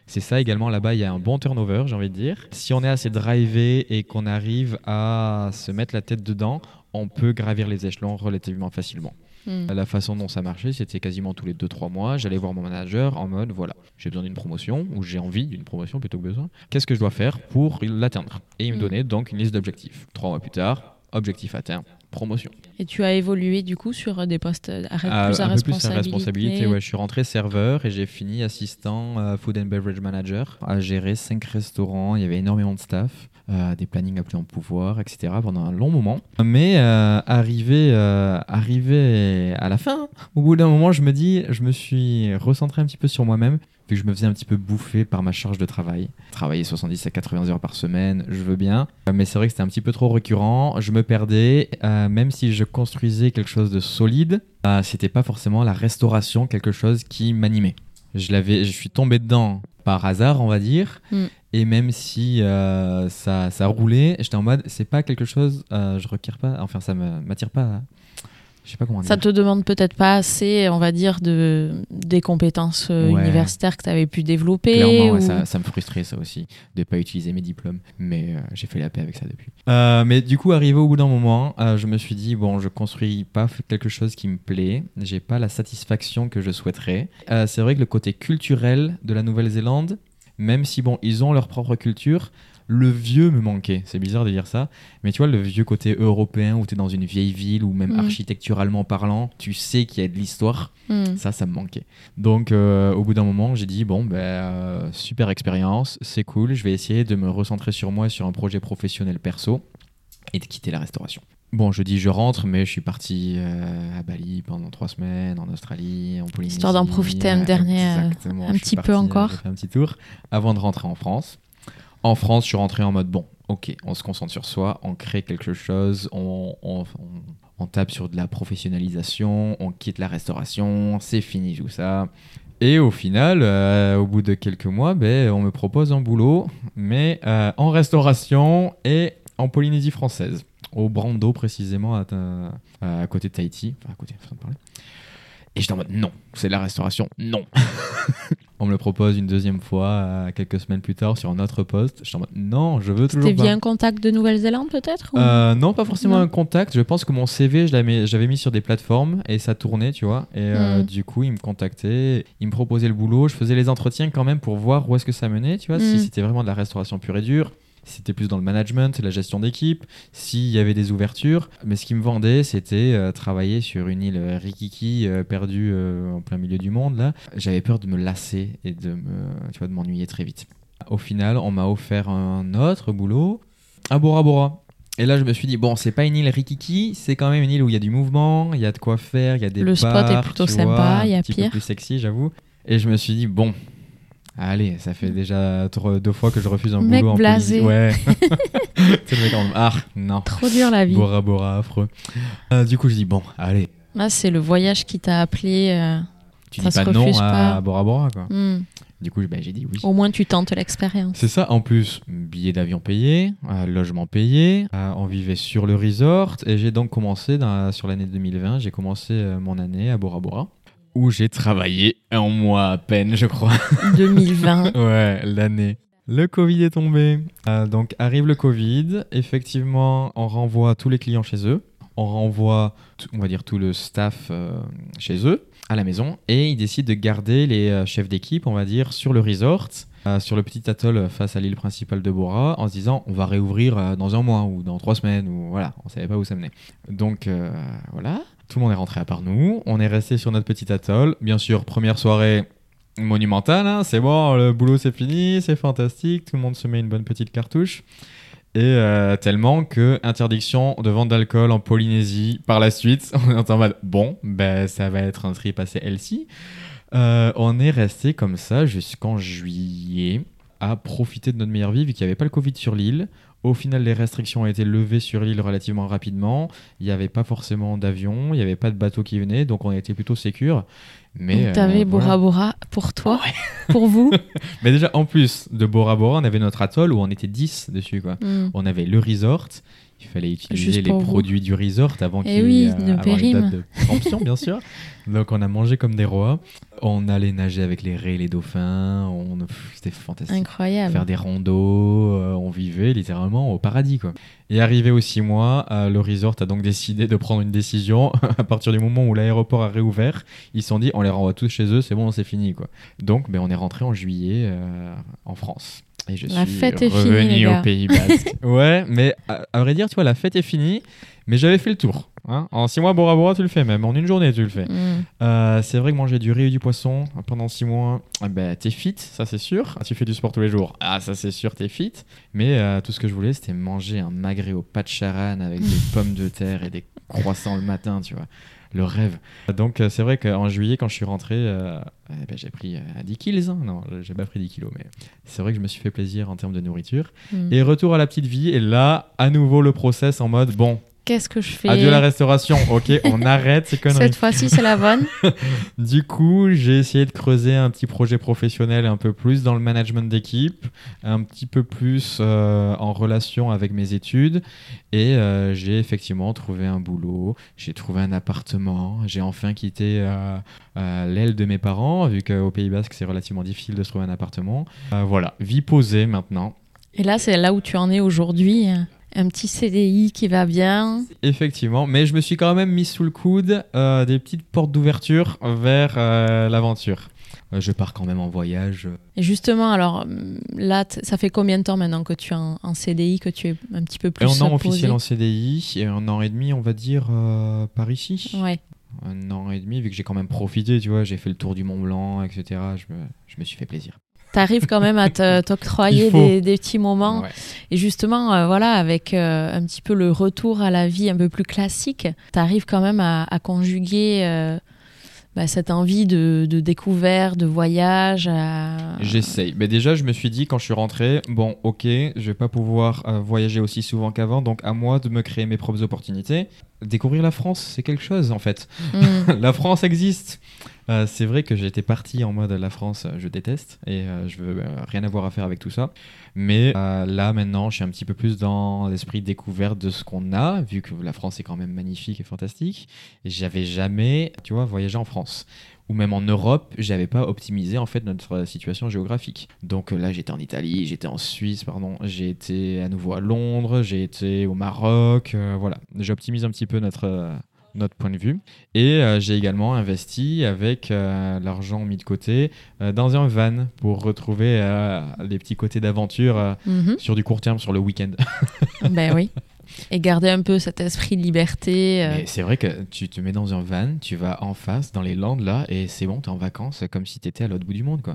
C'est ça également là-bas, il y a un bon turnover, j'ai envie de dire. Si on est assez drivé et qu'on arrive à se mettre la tête dedans, on peut gravir les échelons relativement facilement. Hmm. La façon dont ça marchait, c'était quasiment tous les 2-3 mois. J'allais voir mon manager en mode voilà, j'ai besoin d'une promotion ou j'ai envie d'une promotion plutôt que besoin. Qu'est-ce que je dois faire pour l'atteindre? Et il me Mm. donnait donc une liste d'objectifs. Trois mois plus tard, objectif atteint, promotion. Et tu as évolué du coup sur des postes à, Ah, plus à un peu plus à responsabilité. responsabilité. Ouais, je suis rentré serveur et j'ai fini assistant euh, food and beverage manager à gérer cinq restaurants. Il y avait énormément de staff, euh, des plannings à plus en pouvoir, etc. pendant un long moment. Mais euh, arrivé, euh, arrivé à la fin, au bout d'un moment, je me dis, je me suis recentré un petit peu sur moi-même. Vu que je me faisais un petit peu bouffer par ma charge de travail. Travailler 70 à 80 heures par semaine, je veux bien. Mais c'est vrai que c'était un petit peu trop récurrent. Je me perdais. même si je construisais quelque chose de solide, c'était pas forcément la restauration quelque chose qui m'animait. Je l'avais, je suis tombé dedans par hasard, on va dire. Mm. Et même si euh, ça, ça roulait, j'étais en mode, c'est pas quelque chose, euh, je requiers pas, enfin ça m'attire pas. Je sais pas comment dire. Ça te demande peut-être pas assez, on va dire, de, des compétences euh, Ouais. universitaires que tu avais pu développer. Clairement, ouais, ou- ça, ça me frustrait ça aussi, de pas utiliser mes diplômes. Mais euh, j'ai fait la paix avec ça depuis. Euh, mais du coup, arrivé au bout d'un moment, je me suis dit, bon, je construis pas quelque chose qui me plaît, j'ai pas la satisfaction que je souhaiterais. C'est vrai que le côté culturel de la Nouvelle-Zélande, même si bon, ils ont leur propre culture, le vieux me manquait. C'est bizarre de dire ça, mais tu vois, le vieux côté européen où tu es dans une vieille ville ou même Mm. architecturalement parlant, tu sais qu'il y a de l'histoire. Hmm. Ça, ça me manquait. Donc, euh, au bout d'un moment, j'ai dit bon, ben, euh, super expérience, c'est cool. Je vais essayer de me recentrer sur moi, sur un projet professionnel perso et de quitter la restauration. Bon, je dis je rentre, mais je suis parti euh, à Bali pendant trois semaines, en Australie, en Polynésie. Histoire d'en profiter un dernier, euh, un Je petit peu euh, encore. un petit tour avant de rentrer en France. En France, je suis rentré en mode bon, ok, on se concentre sur soi, on crée quelque chose, on, on- on- on tape sur de la professionnalisation, on quitte la restauration, c'est fini tout ça. Et au final, euh, au bout de quelques mois, ben, on me propose un boulot, mais euh, en restauration et en Polynésie française, au Brando précisément, à, ta- à côté de Tahiti, enfin à côté, de parler. Et j'étais en mode non, c'est la restauration, non. on me le propose une deuxième fois, euh, quelques semaines plus tard, sur un autre poste. J'étais en mode non, je veux toujours C'était via un contact de Nouvelle-Zélande peut-être ou- Euh, non, pas forcément Non. un contact. Je pense que mon CV, je l'avais j'avais mis sur des plateformes et ça tournait, tu vois. Et euh, Mm. du coup, ils me contactaient, ils me proposaient le boulot. Je faisais les entretiens quand même pour voir où est-ce que ça menait, tu vois. Si Mm. c'était vraiment de la restauration pure et dure, si c'était plus dans le management, la gestion d'équipe, s'il y avait des ouvertures. Mais ce qui me vendait, c'était euh, travailler sur une île euh, Rikiki euh, perdue euh, en plein milieu du monde. Là, j'avais peur de me lasser et de me, tu vois, de m'ennuyer très vite. Au final, on m'a offert un autre boulot à Bora Bora. Et là, je me suis dit, bon, c'est pas une île Rikiki, c'est quand même une île où il y a du mouvement, il y a de quoi faire, il y a des Le spot est plutôt sympa, il y a un petit pire. peu plus sexy, j'avoue. Et je me suis dit, bon, allez, ça fait déjà deux fois que je refuse un Mec boulot en blasé. Polynésie. Ouais. c'est le mec en ah, non. Trop dur la vie. Bora Bora, affreux. Euh, du coup, je dis, bon, allez, Là, c'est le voyage qui t'a appelé. euh, tu Ça dis pas non refuse à pas. Bora Bora, quoi. hmm. Du coup, ben, j'ai dit oui. Au moins, tu tentes l'expérience. C'est ça, en plus, billet d'avion payé, euh, logement payé, euh, on vivait sur le resort et j'ai donc commencé dans- sur l'année 2020, j'ai commencé euh, mon année à Bora Bora où j'ai travaillé un mois à peine, je crois. 2020. ouais, l'année. Le Covid est tombé. Euh, donc arrive le Covid, effectivement, on renvoie tous les clients chez eux, on renvoie, on va dire, tout le staff euh, chez eux, à la maison, et ils décident de garder les euh, chefs d'équipe, on va dire, sur le resort, euh, sur le petit atoll face à l'île principale de Bora, en se disant, on va réouvrir dans un mois ou dans trois semaines, ou voilà, on savait pas où ça menait. Donc voilà, tout le monde est rentré à part nous, on est resté sur notre petit atoll. Bien sûr, première soirée monumentale, hein, c'est bon, le boulot c'est fini, c'est fantastique, tout le monde se met une bonne petite cartouche. Et euh, tellement que interdiction de vente d'alcool en Polynésie par la suite, on est en mode bon, ben ça va être un trip assez healthy. Euh, on est resté comme ça jusqu'en juillet à profiter de notre meilleure vie vu qu'il n'y avait pas le Covid sur l'île. Au final, les restrictions ont été levées sur l'île relativement rapidement. Il n'y avait pas forcément d'avion, il n'y avait pas de bateau qui venait, donc on était plutôt sécure. Mais euh, t'avais voilà. Bora Bora pour toi, pour vous. Mais déjà, en plus de Bora Bora, on avait notre atoll où on était 10 dessus. Quoi. Hmm. On avait le resort. Il fallait utiliser les vous. produits du resort avant Eh qu'il oui, y ait le avoir une date de péremption, bien sûr. Donc on a mangé comme des rois. On allait nager avec les raies et les dauphins. On... C'était fantastique. Incroyable. Faire des randos, euh, on vivait littéralement au paradis. Quoi. Et arrivé aux six mois, euh, le resort a donc décidé de prendre une décision. à partir du moment où l'aéroport a réouvert, ils se sont dit on les renvoie tous chez eux, c'est bon, c'est fini. Quoi. Donc ben, on est rentré en juillet euh, en France. Et je La suis fête est finie, revenu les au. Pays Basque. ouais, mais à, à vrai dire, tu vois, la fête est finie, mais j'avais fait le tour. hein. En six mois, Bora Bora, tu le fais même. En une journée, tu le fais. Hmm. Euh, c'est vrai que manger du riz et du poisson pendant 6 mois, eh ben, t'es fit, ça c'est sûr. Ah, Tu fais du sport tous les jours, ah ça c'est sûr, t'es fit. Mais euh, tout ce que je voulais, c'était manger un magret au pas de charan avec des pommes de terre et des croissants le matin, tu vois. Le rêve. Donc euh, c'est vrai qu'en juillet, quand je suis rentré, euh, eh ben, j'ai pris euh, 10 kilos. hein. Non, j'ai pas pris 10 kilos, mais c'est vrai que je me suis fait plaisir en termes de nourriture. Hmm. Et retour à la petite vie, et là, à nouveau le process en mode, bon, Qu'est-ce que je fais adieu la restauration, ok, on arrête ces conneries. Cette fois-ci, c'est la bonne. Du coup, j'ai essayé de creuser un petit projet professionnel un peu plus dans le management d'équipe, un petit peu plus euh, en relation avec mes études. Et euh, j'ai effectivement trouvé un boulot, j'ai trouvé un appartement, j'ai enfin quitté euh, l'aile de mes parents, vu qu'au Pays Basque, c'est relativement difficile de se trouver un appartement. Voilà, vie posée maintenant. Et là, c'est là où tu en es aujourd'hui. Un petit CDI qui va bien. Effectivement, mais je me suis quand même mis sous le coude euh, des petites portes d'ouverture vers euh, l'aventure. euh, je pars quand même en voyage. Et justement, alors là, ça fait combien de temps maintenant que tu es en, CDI, que tu es un petit peu plus Un an officiel en CDI et un an et demi, on va dire, par ici. Ouais. Un an et demi, vu que j'ai quand même profité, tu vois, j'ai fait le tour du Mont Blanc, etc. Je me, je me suis fait plaisir tu arrives quand même à t'octroyer des, des, petits moments. Et justement, euh, voilà, avec euh, un petit peu le retour à la vie un peu plus classique, tu arrives quand même à, conjuguer euh, bah, cette envie de, de, découverte, de voyage. J'essaye. Mais déjà, je me suis dit quand je suis rentré, bon, ok, je vais pas pouvoir voyager aussi souvent qu'avant, donc à moi de me créer mes propres opportunités. Découvrir la France, c'est quelque chose en fait. Mm. la France existe. Euh, c'est vrai que j'étais parti en mode la France, euh, je déteste et euh, je veux rien avoir à faire avec tout ça. Mais là maintenant, je suis un petit peu plus dans l'esprit découverte de ce qu'on a, vu que la France est quand même magnifique et fantastique. J'avais jamais, tu vois, voyagé en France ou même en Europe, j'avais pas optimisé en fait notre situation géographique. Donc là, j'étais en Italie, j'étais en Suisse, pardon, j'ai été à nouveau à Londres, j'ai été au Maroc, voilà. J'optimise un petit peu notre notre point de vue. Et euh, j'ai également investi avec euh, l'argent mis de côté euh, dans un van pour retrouver les petits côtés d'aventure mhm. sur du court terme, sur le week-end. ben oui. Et garder un peu cet esprit de liberté. C'est vrai que tu te mets dans un van, tu vas en face, dans les Landes là, et c'est bon, tu es en vacances comme si tu étais à l'autre bout du monde. Quoi.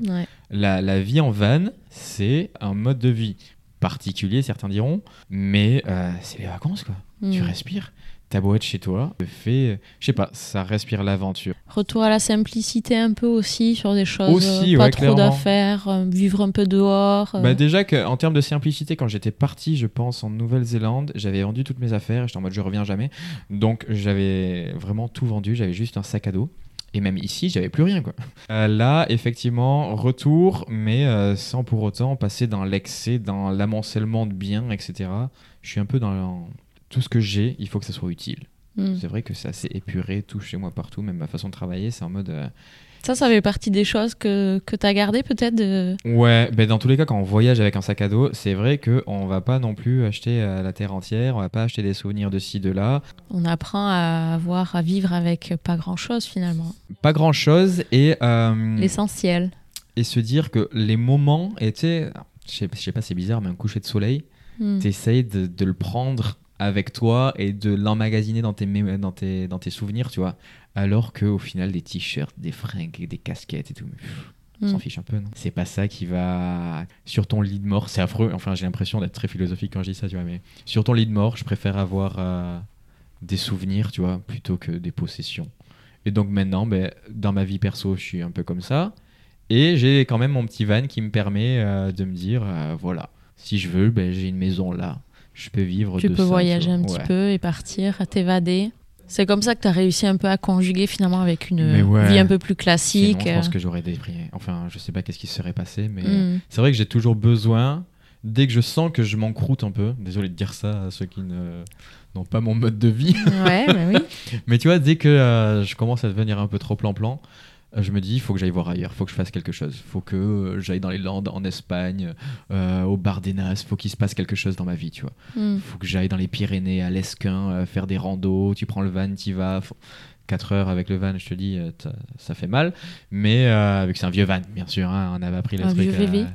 La, la, vie en van, c'est un mode de vie particulier, certains diront, mais c'est les vacances. quoi. Tu mm. respires ta boîte chez toi, fait, je sais pas, ça respire l'aventure. Retour à la simplicité un peu aussi sur des choses, aussi, pas trop d'affaires, euh, vivre un peu dehors. Euh. Bah déjà qu'en termes de simplicité, quand j'étais parti, je pense en Nouvelle-Zélande, j'avais vendu toutes mes affaires, j'étais en mode je reviens jamais, donc j'avais vraiment tout vendu, j'avais juste un sac à dos. Et même ici, j'avais plus rien. Quoi. Euh, là, effectivement, retour, mais sans pour autant passer dans l'excès, dans l'amoncellement de biens, etc. Je suis un peu dans, tout ce que j'ai, il faut que ça soit utile. Hmm. C'est vrai que c'est assez épuré, tout chez moi partout, même ma façon de travailler, c'est en mode. Euh, ça, ça fait partie des choses que, que tu as gardées peut-être Ouais, ben dans tous les cas, quand on voyage avec un sac à dos, c'est vrai qu'on va pas non plus acheter euh, la terre entière, on va pas acheter des souvenirs de ci, de là. On apprend à avoir, à vivre avec pas grand-chose finalement. Pas grand-chose et... Euh, L'essentiel. Et se dire que les moments étaient... Je sais, pas, c'est bizarre, mais un coucher de soleil, hmm. tu essayes de, de le prendre avec toi et de l'emmagasiner dans tes, dans, tes, dans tes souvenirs, tu vois. Alors qu'au final, des t-shirts, des fringues, des casquettes et tout, on s'en mm. fiche un peu, non? C'est pas ça qui va sur ton lit de mort. C'est affreux. Enfin, j'ai l'impression d'être très philosophique quand je dis ça, tu vois. Mais sur ton lit de mort, je préfère avoir euh, des souvenirs, tu vois, plutôt que des possessions. Et donc maintenant, ben, dans ma vie perso, je suis un peu comme ça. Et j'ai quand même mon petit van qui me permet euh, de me dire, euh, voilà, si je veux, ben, j'ai une maison là je peux vivre tu peux voyager un petit peu et partir, t'évader. C'est comme ça que tu as réussi un peu à conjuguer finalement avec une vie un peu plus classique. je pense que j'aurais déprimé. Enfin, je sais pas qu'est-ce qui se serait passé, mais hmm. c'est vrai que j'ai toujours besoin, dès que je sens que je m'encroute un peu, désolé de dire ça à ceux qui n'ont pas mon mode de vie. Ouais, bah oui. mais tu vois, dès que euh, je commence à devenir un peu trop plan-plan, je me dis, il faut que j'aille voir ailleurs, il faut que je fasse quelque chose, il faut que euh, j'aille dans les Landes, en Espagne, euh, au Bardenas, il faut qu'il se passe quelque chose dans ma vie, tu vois. Il hmm. faut que j'aille dans les Pyrénées, à l'Esquin, euh, faire des randos, tu prends le van, tu vas. 4 heures avec le van, je te dis, ça fait mal. Mais avec c'est un vieux van, bien sûr, hein, on avait appris les trucs.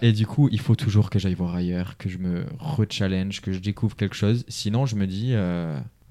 Et du coup, il faut toujours que j'aille voir ailleurs, que je me re-challenge, que je découvre quelque chose. Sinon, je me dis,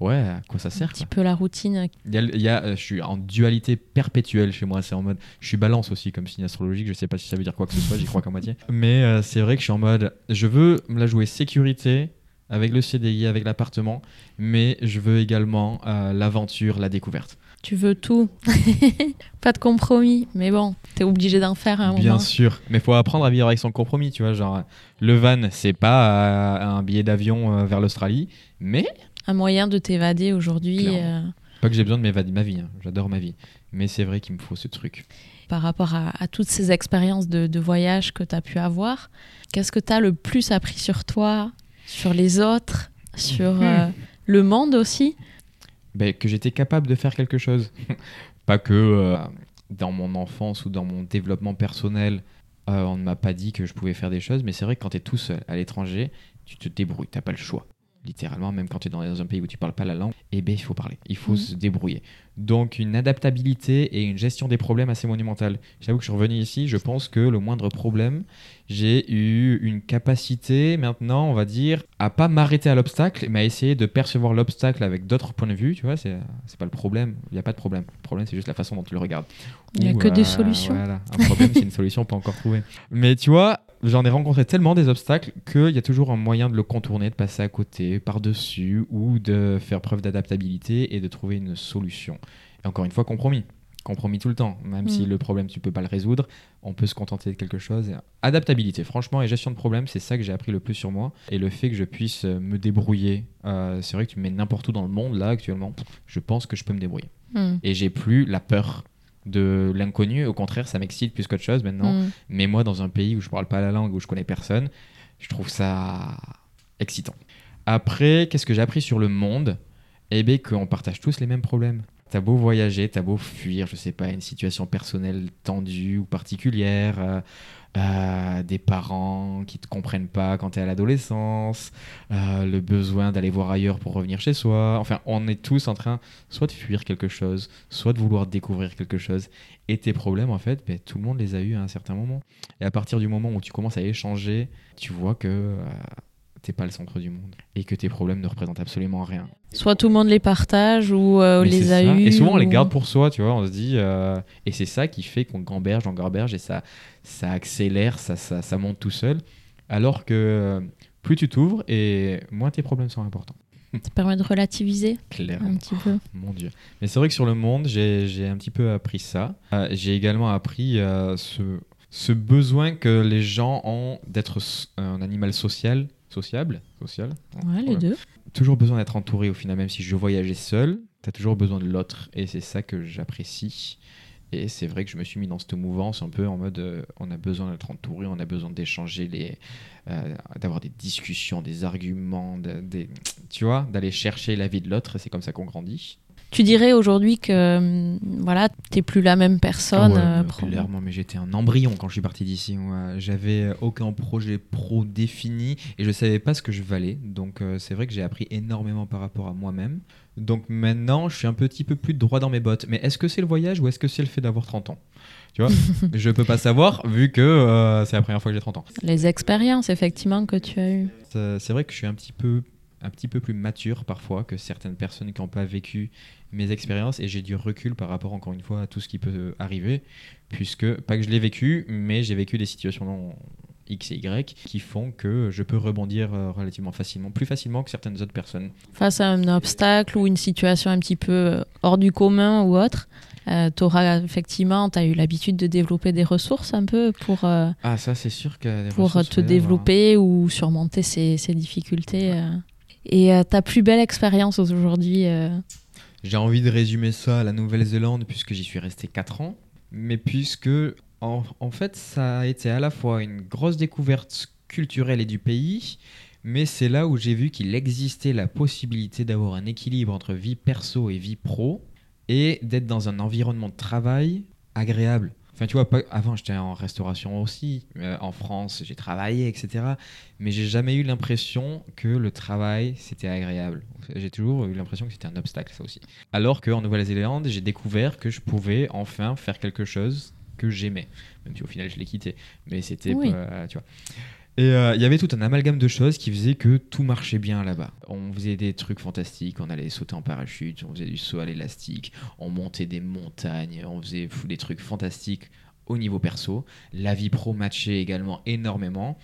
Ouais, à quoi ça sert Un petit peu la routine. Il y a, euh, je suis en dualité perpétuelle chez moi. C'est en mode, je suis balance aussi comme signe astrologique. Je sais pas si ça veut dire quoi que ce soit. J'y crois qu'à moitié. Mais euh, c'est vrai que je suis en mode, je veux la jouer sécurité avec le CDI, avec l'appartement, mais je veux également euh, l'aventure, la découverte. Tu veux tout. pas de compromis. Mais bon, t'es obligé d'en faire un Bien sûr. Mais faut apprendre à vivre avec son compromis, tu vois. Genre, le van, c'est pas un billet d'avion vers l'Australie, mais un moyen de t'évader aujourd'hui. Euh. Pas que j'ai besoin de m'évader ma vie, hein. j'adore ma vie. Mais c'est vrai qu'il me faut ce truc. Par rapport à, toutes ces expériences de, voyage que tu as pu avoir, qu'est-ce que tu as le plus appris sur toi, sur les autres, sur hmm. euh, le monde aussi? Ben, Que j'étais capable de faire quelque chose. pas que euh, dans mon enfance ou dans mon développement personnel, on ne m'a pas dit que je pouvais faire des choses, mais c'est vrai que quand tu es tout seul à l'étranger, tu te débrouilles, tu n'as pas le choix littéralement, même quand tu es dans un pays où tu parles pas la langue, eh ben, il faut parler, il faut Mhm. se débrouiller. Donc une adaptabilité et une gestion des problèmes assez monumentale. J'avoue que je suis revenu ici, je pense que le moindre problème, j'ai eu une capacité maintenant, on va dire, à pas m'arrêter à l'obstacle, mais à essayer de percevoir l'obstacle avec d'autres points de vue, tu vois, c'est pas le problème, il n'y a pas de problème. Le problème, c'est juste la façon dont tu le regardes. Il n'y a que des euh, solutions. Voilà, un problème, c'est une solution pas encore trouvée. Mais tu vois, j'en ai rencontré tellement des obstacles qu'il y a toujours un moyen de le contourner, de passer à côté, par-dessus, ou de faire preuve d'adaptabilité et de trouver une solution. Encore une fois, compromis. Compromis tout le temps. Même si Mm. le problème, tu peux pas le résoudre, on peut se contenter de quelque chose. Adaptabilité, franchement, et gestion de problème, c'est ça que j'ai appris le plus sur moi. Et le fait que je puisse euh, me débrouiller. euh, c'est vrai que tu me mets n'importe où dans le monde, là, actuellement, je pense que je peux me débrouiller. Hmm. Et j'ai plus la peur de l'inconnu. Au contraire, ça m'excite plus qu'autre chose maintenant. Hmm. Mais moi, dans un pays où je parle pas la langue, où je connais personne, je trouve ça excitant. Après, qu'est-ce que j'ai appris sur le monde? Eh bien, qu'on partage tous les mêmes problèmes. T'as beau voyager, t'as beau fuir, je sais pas, une situation personnelle tendue ou particulière, euh, euh, des parents qui te comprennent pas quand t'es à l'adolescence, euh, le besoin d'aller voir ailleurs pour revenir chez soi. Enfin, on est tous en train soit de fuir quelque chose, soit de vouloir découvrir quelque chose. Et tes problèmes, en fait, ben, tout le monde les a eus à un certain moment. Et à partir du moment où tu commences à échanger, tu vois que t'es pas le centre du monde et que tes problèmes ne représentent absolument rien. Soit tout le monde les partage ou euh, les a eus. Et souvent, on les garde pour soi, tu vois. On se dit. euh, Et c'est ça qui fait qu'on gamberge, on gamberge et ça, ça accélère, ça, ça, ça monte tout seul. Alors que euh, plus tu t'ouvres et moins tes problèmes sont importants. Ça permet de relativiser Clairement. un petit peu. Mon Dieu. Mais c'est vrai que sur le monde, j'ai un petit peu appris ça. Euh, j'ai également appris euh, ce, ce besoin que les gens ont d'être un animal social, sociable, social. Ouais, les deux. Toujours besoin d'être entouré au final, même si je voyageais seul, tu as toujours besoin de l'autre. Et c'est ça que j'apprécie. Et c'est vrai que je me suis mis dans cette mouvance un peu en mode euh, on a besoin d'être entouré, on a besoin d'échanger, les, euh, d'avoir des discussions, des arguments, de- des, tu vois, d'aller chercher l'avis de l'autre. C'est comme ça qu'on grandit. Tu dirais aujourd'hui que hum, voilà, t'es plus la même personne. Ah ouais, euh, pro- clairement, mais j'étais un embryon quand je suis parti d'ici. J'avais aucun projet pro défini et je savais pas ce que je valais. Donc euh, c'est vrai que j'ai appris énormément par rapport à moi-même. Donc maintenant, je suis un petit peu plus droit dans mes bottes. Mais est-ce que c'est le voyage ou est-ce que c'est le fait d'avoir 30 ans? Tu vois? Je peux pas savoir vu que euh, c'est la première fois que j'ai 30 ans. Les expériences, effectivement, que tu as eues. C'est vrai que je suis un petit peu un petit peu plus mature parfois que certaines personnes qui n'ont pas vécu mes expériences et j'ai du recul par rapport encore une fois à tout ce qui peut arriver puisque pas que je l'ai vécu mais j'ai vécu des situations X et Y qui font que je peux rebondir euh, relativement facilement plus facilement que certaines autres personnes Face à un obstacle ou une situation un petit peu euh, hors du commun ou autre, tu auras effectivement, tu as eu l'habitude de développer des ressources un peu pour, euh, ah ça c'est sûr que pour te avoir- développer ou surmonter ces, ces difficultés. euh. Et euh, ta plus belle expérience aujourd'hui euh, J'ai envie de résumer ça à la Nouvelle-Zélande puisque j'y suis resté 4 ans, mais puisque en, en fait ça a été à la fois une grosse découverte culturelle et du pays, mais c'est là où j'ai vu qu'il existait la possibilité d'avoir un équilibre entre vie perso et vie pro et d'être dans un environnement de travail agréable. Enfin, tu vois, pas- avant j'étais en restauration aussi, euh, en France j'ai travaillé, etc. Mais j'ai jamais eu l'impression que le travail c'était agréable. J'ai toujours eu l'impression que c'était un obstacle, ça aussi. Alors qu'en Nouvelle-Zélande, j'ai découvert que je pouvais enfin faire quelque chose que j'aimais. Même si au final je l'ai quitté. Mais c'était Oui. tu vois. Et euh, il y avait tout un amalgame de choses qui faisait que tout marchait bien là-bas. On faisait des trucs fantastiques, on allait sauter en parachute, on faisait du saut à l'élastique, on montait des montagnes, on faisait des trucs fantastiques au niveau perso. La vie pro matchait également énormément.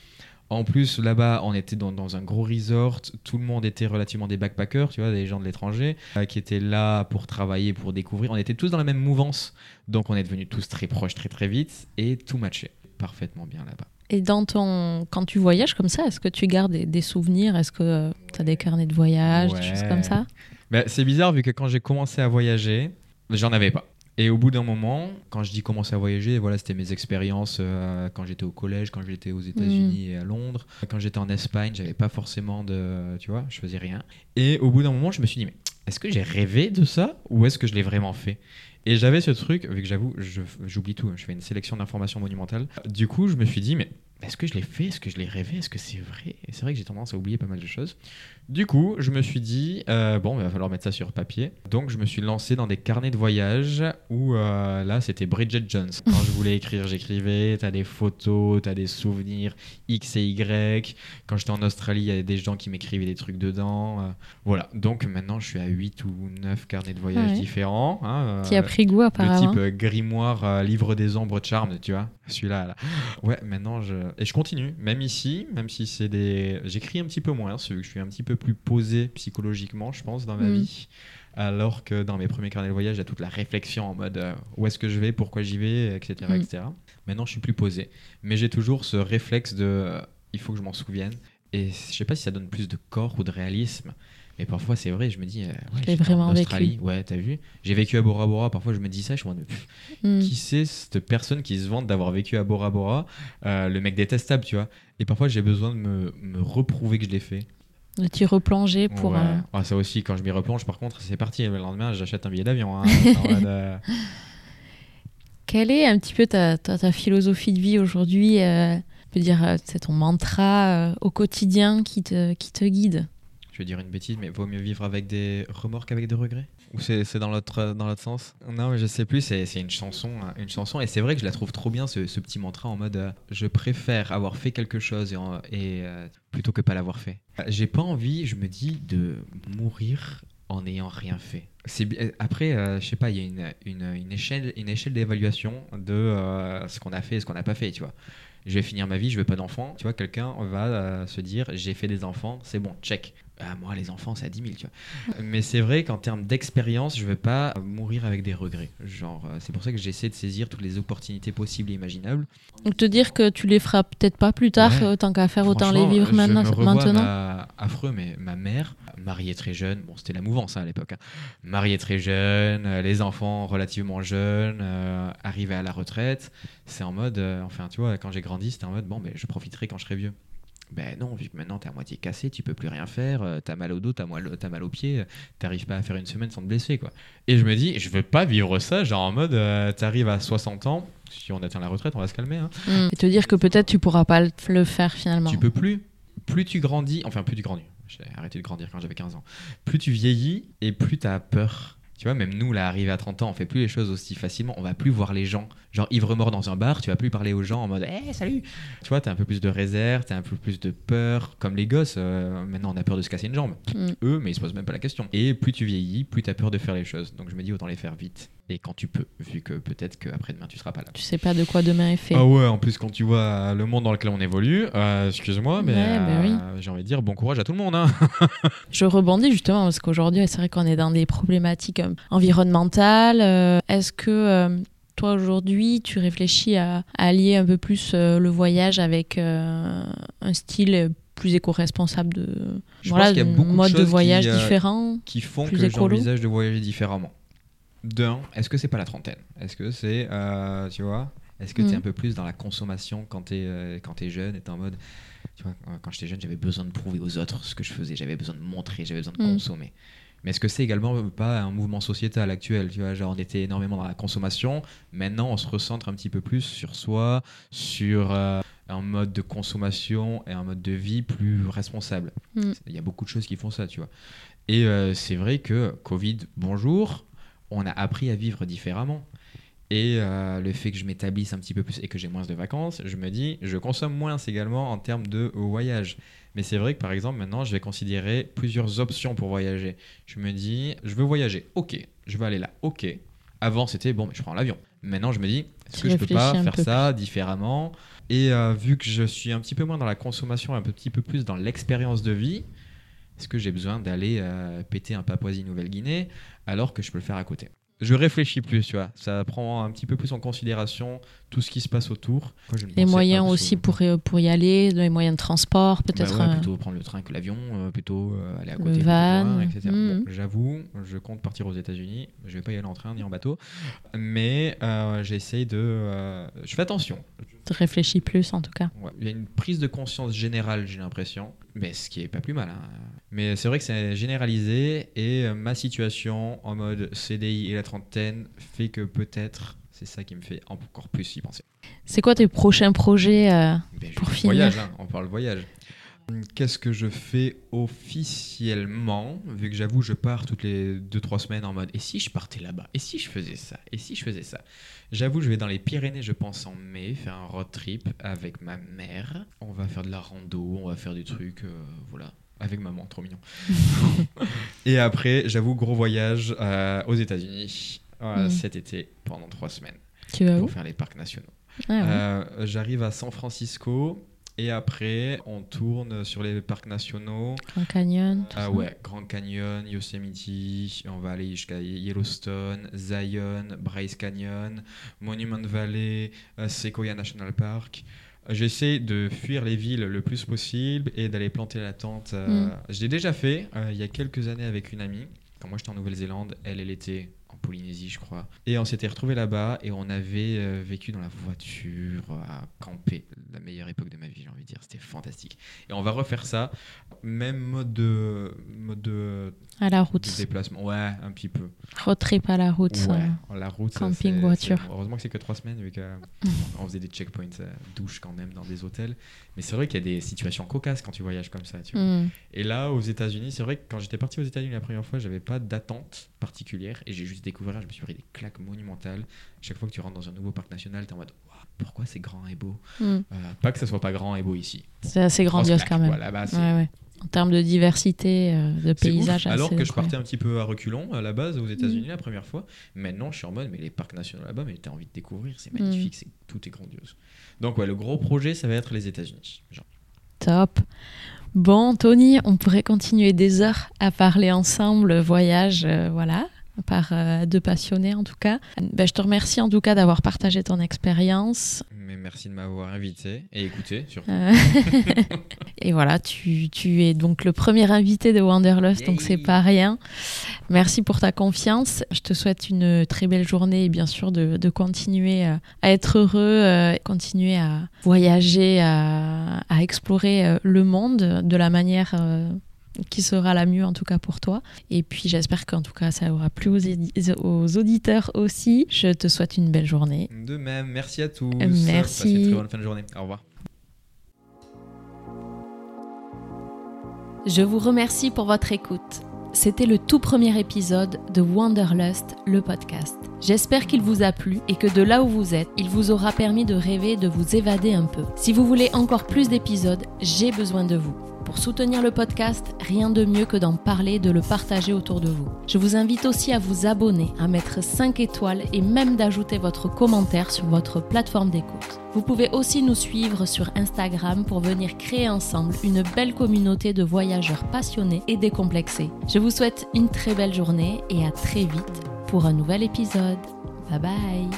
En plus, là-bas, on était dans, dans un gros resort. Tout le monde était relativement des backpackers, tu vois, des gens de l'étranger, euh, qui étaient là pour travailler, pour découvrir. On était tous dans la même mouvance. Donc, on est devenus tous très proches très, très vite. Et tout matchait parfaitement bien là-bas. Et dans ton, quand tu voyages comme ça, est-ce que tu gardes des, des souvenirs? Est-ce que tu as des carnets de voyage, des choses comme ça? Bah, c'est bizarre vu que quand j'ai commencé à voyager, j'en avais pas. Et au bout d'un moment, quand je dis commencer à voyager, voilà, c'était mes expériences euh, quand j'étais au collège, quand j'étais aux États-Unis et à Londres. Quand j'étais en Espagne, j'avais pas forcément de. Tu vois, je faisais rien. Et au bout d'un moment, je me suis dit, mais est-ce que j'ai rêvé de ça ou est-ce que je l'ai vraiment fait? Et j'avais ce truc, vu que j'avoue, j'oublie tout, hein, je fais une sélection d'informations monumentales. Du coup, je me suis dit, mais est-ce que je l'ai fait? Est-ce que je l'ai rêvé? Est-ce que c'est vrai? Et c'est vrai que j'ai tendance à oublier pas mal de choses. Du coup, je me suis dit, euh, bon, il va falloir mettre ça sur papier. Donc, je me suis lancé dans des carnets de voyage où euh, là, c'était Bridget Jones. Quand je voulais écrire, j'écrivais. T'as des photos, t'as des souvenirs X et Y. Quand j'étais en Australie, il y avait des gens qui m'écrivaient des trucs dedans. Euh, voilà. Donc, maintenant, je suis à 8 ou 9 carnets de voyage Ouais. différents. hein, Qui a pris goût le apparemment. type euh, grimoire, livre des ombres, charme, tu vois. Celui-là, là. Ouais, maintenant, je... Et je continue. Même ici, même si c'est des... J'écris un petit peu moins, parce que je suis un petit peu plus posé psychologiquement, je pense, dans ma Mm. vie. Alors que dans mes premiers carnets de voyage, il y a toute la réflexion en mode euh, où est-ce que je vais, pourquoi j'y vais, etc., Mm. etc. Maintenant, je suis plus posé. Mais j'ai toujours ce réflexe de... euh, il faut que je m'en souvienne. Et je sais pas si ça donne plus de corps ou de réalisme. Mais parfois, c'est vrai, je me dis, euh, ouais, vraiment en vécu. Australie, ouais, t'as vu J'ai vécu à Bora Bora, parfois je me dis ça, je mode, pff, Hmm. qui c'est cette personne qui se vante d'avoir vécu à Bora Bora? Euh, Le mec détestable, tu vois. Et parfois, j'ai besoin de me, me reprouver que je l'ai fait. De t'y replonger pour. Ouais. euh, Ah, ça aussi, quand je m'y replonge, par contre, c'est parti. Le lendemain, j'achète un billet d'avion. hein. Euh, Quelle est un petit peu ta, ta, ta philosophie de vie aujourd'hui euh, On peut dire, euh, c'est ton mantra au quotidien qui te, qui te guide? je vais dire une bêtise, mais vaut mieux vivre avec des remords qu'avec des regrets? Ou c'est dans l'autre dans l'autre sens Non, mais je sais plus. C'est une chanson, hein, une chanson, et c'est vrai que je la trouve trop bien ce, petit mantra en mode euh, je préfère avoir fait quelque chose et, et, euh, plutôt que pas l'avoir fait. Euh, J'ai pas envie, je me dis, de mourir en n'ayant rien fait. Euh, après, euh, je sais pas, il y a une, une, échelle, une échelle d'évaluation de ce qu'on a fait et ce qu'on n'a pas fait, tu vois. Je vais finir ma vie, je veux pas d'enfants. Tu vois, quelqu'un va se dire j'ai fait des enfants, c'est bon, check. Ah, moi, les enfants, c'est à 10 000, tu vois. Mais c'est vrai qu'en termes d'expérience, je veux pas mourir avec des regrets. Genre, euh, c'est pour ça que j'essaie de saisir toutes les opportunités possibles et imaginables. Donc te dire que tu les feras peut-être pas plus tard, Ouais. euh, tant qu'à faire, autant les vivre je maintenant. me revois maintenant. ma- affreux, mais ma mère, mariée très jeune, bon, c'était la mouvance hein, à l'époque, hein. mariée très jeune, euh, les enfants relativement jeunes, euh, arrivés à la retraite, c'est en mode, euh, enfin, tu vois, quand j'ai grandi, c'était en mode, bon, mais je profiterai quand je serai vieux. Ben non, vu que maintenant t'es à moitié cassé, tu peux plus rien faire, euh, t'as mal au dos, t'as mal, t'as mal aux pieds, euh, t'arrives pas à faire une semaine sans te blesser, quoi. Et je me dis, je veux pas vivre ça, genre en mode, euh, t'arrives à 60 ans, si on atteint la retraite, on va se calmer, hein. Hmm. Et te dire que peut-être tu pourras pas le- faire finalement. Tu peux plus. Plus tu grandis, enfin plus tu grandis. J'ai arrêté de grandir quand j'avais 15 ans. Plus tu vieillis et plus tu as peur. Tu vois, même nous, là, arrivé à 30 ans, on fait plus les choses aussi facilement. On va plus voir les gens. Genre, ivre-mort dans un bar, tu vas plus parler aux gens en mode Hé, salut Tu vois, t'as un peu plus de réserve, t'as un peu plus de peur. Comme les gosses, euh, maintenant, on a peur de se casser une jambe. Mm. Eux, mais ils se posent même pas la question. Et plus tu vieillis, plus t'as peur de faire les choses. Donc, je me dis, autant les faire vite. Et quand tu peux, vu que peut-être qu'après-demain, tu seras pas là. Tu sais pas de quoi demain est fait. Ah ouais, en plus quand tu vois le monde dans lequel on évolue, euh, excuse-moi, mais Ouais, bah oui. euh, j'ai envie de dire bon courage à tout le monde. Hein. Je rebondis justement parce qu'aujourd'hui, c'est vrai qu'on est dans des problématiques environnementales. Est-ce que toi aujourd'hui, tu réfléchis à, à allier un peu plus euh, le voyage avec euh, un style plus éco-responsable de Je voilà, pense qu'il y a de beaucoup de mode de, choses voyage qui, euh, qui font que j'envisage de voyager différemment. D'un, est-ce que c'est pas la trentaine? Est-ce que c'est, euh, tu vois, est-ce que tu es Mm. un peu plus dans la consommation quand tu es, quand es jeune et t'es en mode, tu vois, quand j'étais jeune, j'avais besoin de prouver aux autres ce que je faisais, j'avais besoin de montrer, j'avais besoin de Mm. consommer. Mais est-ce que c'est également pas un mouvement sociétal actuel Tu vois, genre on était énormément dans la consommation, maintenant on se recentre un petit peu plus sur soi, sur euh, un mode de consommation et un mode de vie plus responsable. Mm. Il y a beaucoup de choses qui font ça, tu vois. Et euh, c'est vrai que Covid, bonjour, on a appris à vivre différemment. Et euh, le fait que je m'établisse un petit peu plus et que j'ai moins de vacances, je me dis, je consomme moins également en termes de voyage. Mais c'est vrai que par exemple, maintenant, je vais considérer plusieurs options pour voyager. Je me dis, je veux voyager, ok, je veux aller là, ok. Avant, c'était bon, mais je prends l'avion. Maintenant, je me dis, est-ce que je peux pas faire ça différemment Et euh, vu que je suis un petit peu moins dans la consommation, un petit peu plus dans l'expérience de vie, est-ce que j'ai besoin d'aller euh, péter un Papouasie-Nouvelle-Guinée alors que je peux le faire à côté? Je réfléchis plus, tu vois. Ça prend un petit peu plus en considération tout ce qui se passe autour. Moi, je ne les moyens aussi pour, y- pour y aller, les moyens de transport, Bah peut-être. ouais, euh, plutôt prendre le train que l'avion, euh, plutôt euh, aller à Le côté, plutôt van, loin, etc. Bon, J'avoue, je compte partir aux États-Unis. Je vais pas y aller en train ni en bateau, mais euh, j'essaye de. euh, je fais attention. Réfléchis plus en tout cas. Ouais, Il y a une prise de conscience générale, j'ai l'impression, mais ce qui est pas plus mal. hein. Mais c'est vrai que c'est généralisé et euh, ma situation en mode CDI et la trentaine fait que peut-être c'est ça qui me fait encore plus y penser. C'est quoi tes prochains projets euh, ben, Pour finir? voyage, hein, on parle voyage. Qu'est-ce que je fais officiellement? Vu que j'avoue, je pars toutes les 2-3 semaines en mode et si je partais là-bas? Et si je faisais ça? Et si je faisais ça? J'avoue, je vais dans les Pyrénées, je pense en mai, faire un road trip avec ma mère. On va faire de la rando, on va faire des trucs, euh, voilà, avec maman, trop mignon. et après, j'avoue, gros voyage euh, aux États-Unis euh, Mm. cet été pendant 3 semaines Tu vas où? pour faire les parcs nationaux. Ah ouais. Euh, J'arrive à San Francisco et après on tourne sur les parcs nationaux. Grand Canyon. Ah ouais, Grand Canyon, Yosemite, on va aller jusqu'à Yellowstone, Zion, Bryce Canyon, Monument Valley, euh, Sequoia National Park. J'essaie de fuir les villes le plus possible et d'aller planter la tente. euh, Mm. Je l'ai déjà fait euh, il y a quelques années avec une amie. Quand moi j'étais en Nouvelle-Zélande, elle, elle était en Polynésie, je crois. Et on s'était retrouvés là-bas et on avait euh, vécu dans la voiture, à camper. La meilleure époque de ma vie, j'ai envie de dire. C'était fantastique. Et on va refaire ça. Même mode de, mode de, À la de route. déplacement. Ouais, un petit peu. Road trip à la route. Ouais, euh. la route. camping voiture. Heureusement que c'est que trois semaines, vu qu'on faisait des checkpoints euh, douche quand même dans des hôtels. Mais c'est vrai qu'il y a des situations cocasses quand tu voyages comme ça. Tu vois. Mm. Et là, aux États-Unis, c'est vrai que quand j'étais parti aux États-Unis la première fois, j'avais pas d'attente particulière et j'ai juste découvert, je me suis pris des claques monumentales. Chaque fois que tu rentres dans un nouveau parc national, t'es en mode Waouh, pourquoi c'est grand et beau Mm. Euh, Pas que ça soit pas grand et beau ici. C'est assez grandiose claque, quand même. quoi. Ouais, ouais. En termes de diversité, euh, de c'est ouf. paysage, Alors que je partais un petit peu à reculons à la base aux Mm. États-Unis la première fois. Maintenant, je suis en mode, mais les parcs nationaux là-bas, mais t'as envie de découvrir, c'est Mm. magnifique, c'est tout est grandiose. Donc ouais, le gros projet, ça va être les États-Unis. Top. Bon, Tony, on pourrait continuer des heures à parler ensemble, voyage, euh, voilà, par euh, deux passionnés en tout cas. Ben, je te remercie en tout cas d'avoir partagé ton expérience. Mais merci de m'avoir invité et écouté surtout. Euh, Et voilà, tu, tu es donc le premier invité de Wanderlust, donc c'est Yay. pas rien. Merci pour ta confiance. Je te souhaite une très belle journée et bien sûr de, de continuer euh, à être heureux, continuer à voyager, à, à explorer le monde de la manière qui sera la mieux en tout cas pour toi. Et puis j'espère qu'en tout cas ça aura plu aux, auditeurs aussi. Je te souhaite une belle journée. De même, merci à tous. Merci. Passez une très bonne fin de journée. Au revoir. Je vous remercie pour votre écoute. C'était le tout premier épisode de Wanderlust, le podcast. J'espère qu'il vous a plu et que de là où vous êtes, il vous aura permis de rêver et de vous évader un peu. Si vous voulez encore plus d'épisodes, j'ai besoin de vous. Pour soutenir le podcast, rien de mieux que d'en parler de le partager autour de vous. Je vous invite aussi à vous abonner, à mettre 5 étoiles et même d'ajouter votre commentaire sur votre plateforme d'écoute. Vous pouvez aussi nous suivre sur Instagram pour venir créer ensemble une belle communauté de voyageurs passionnés et décomplexés. Je vous souhaite une très belle journée et à très vite pour un nouvel épisode. Bye bye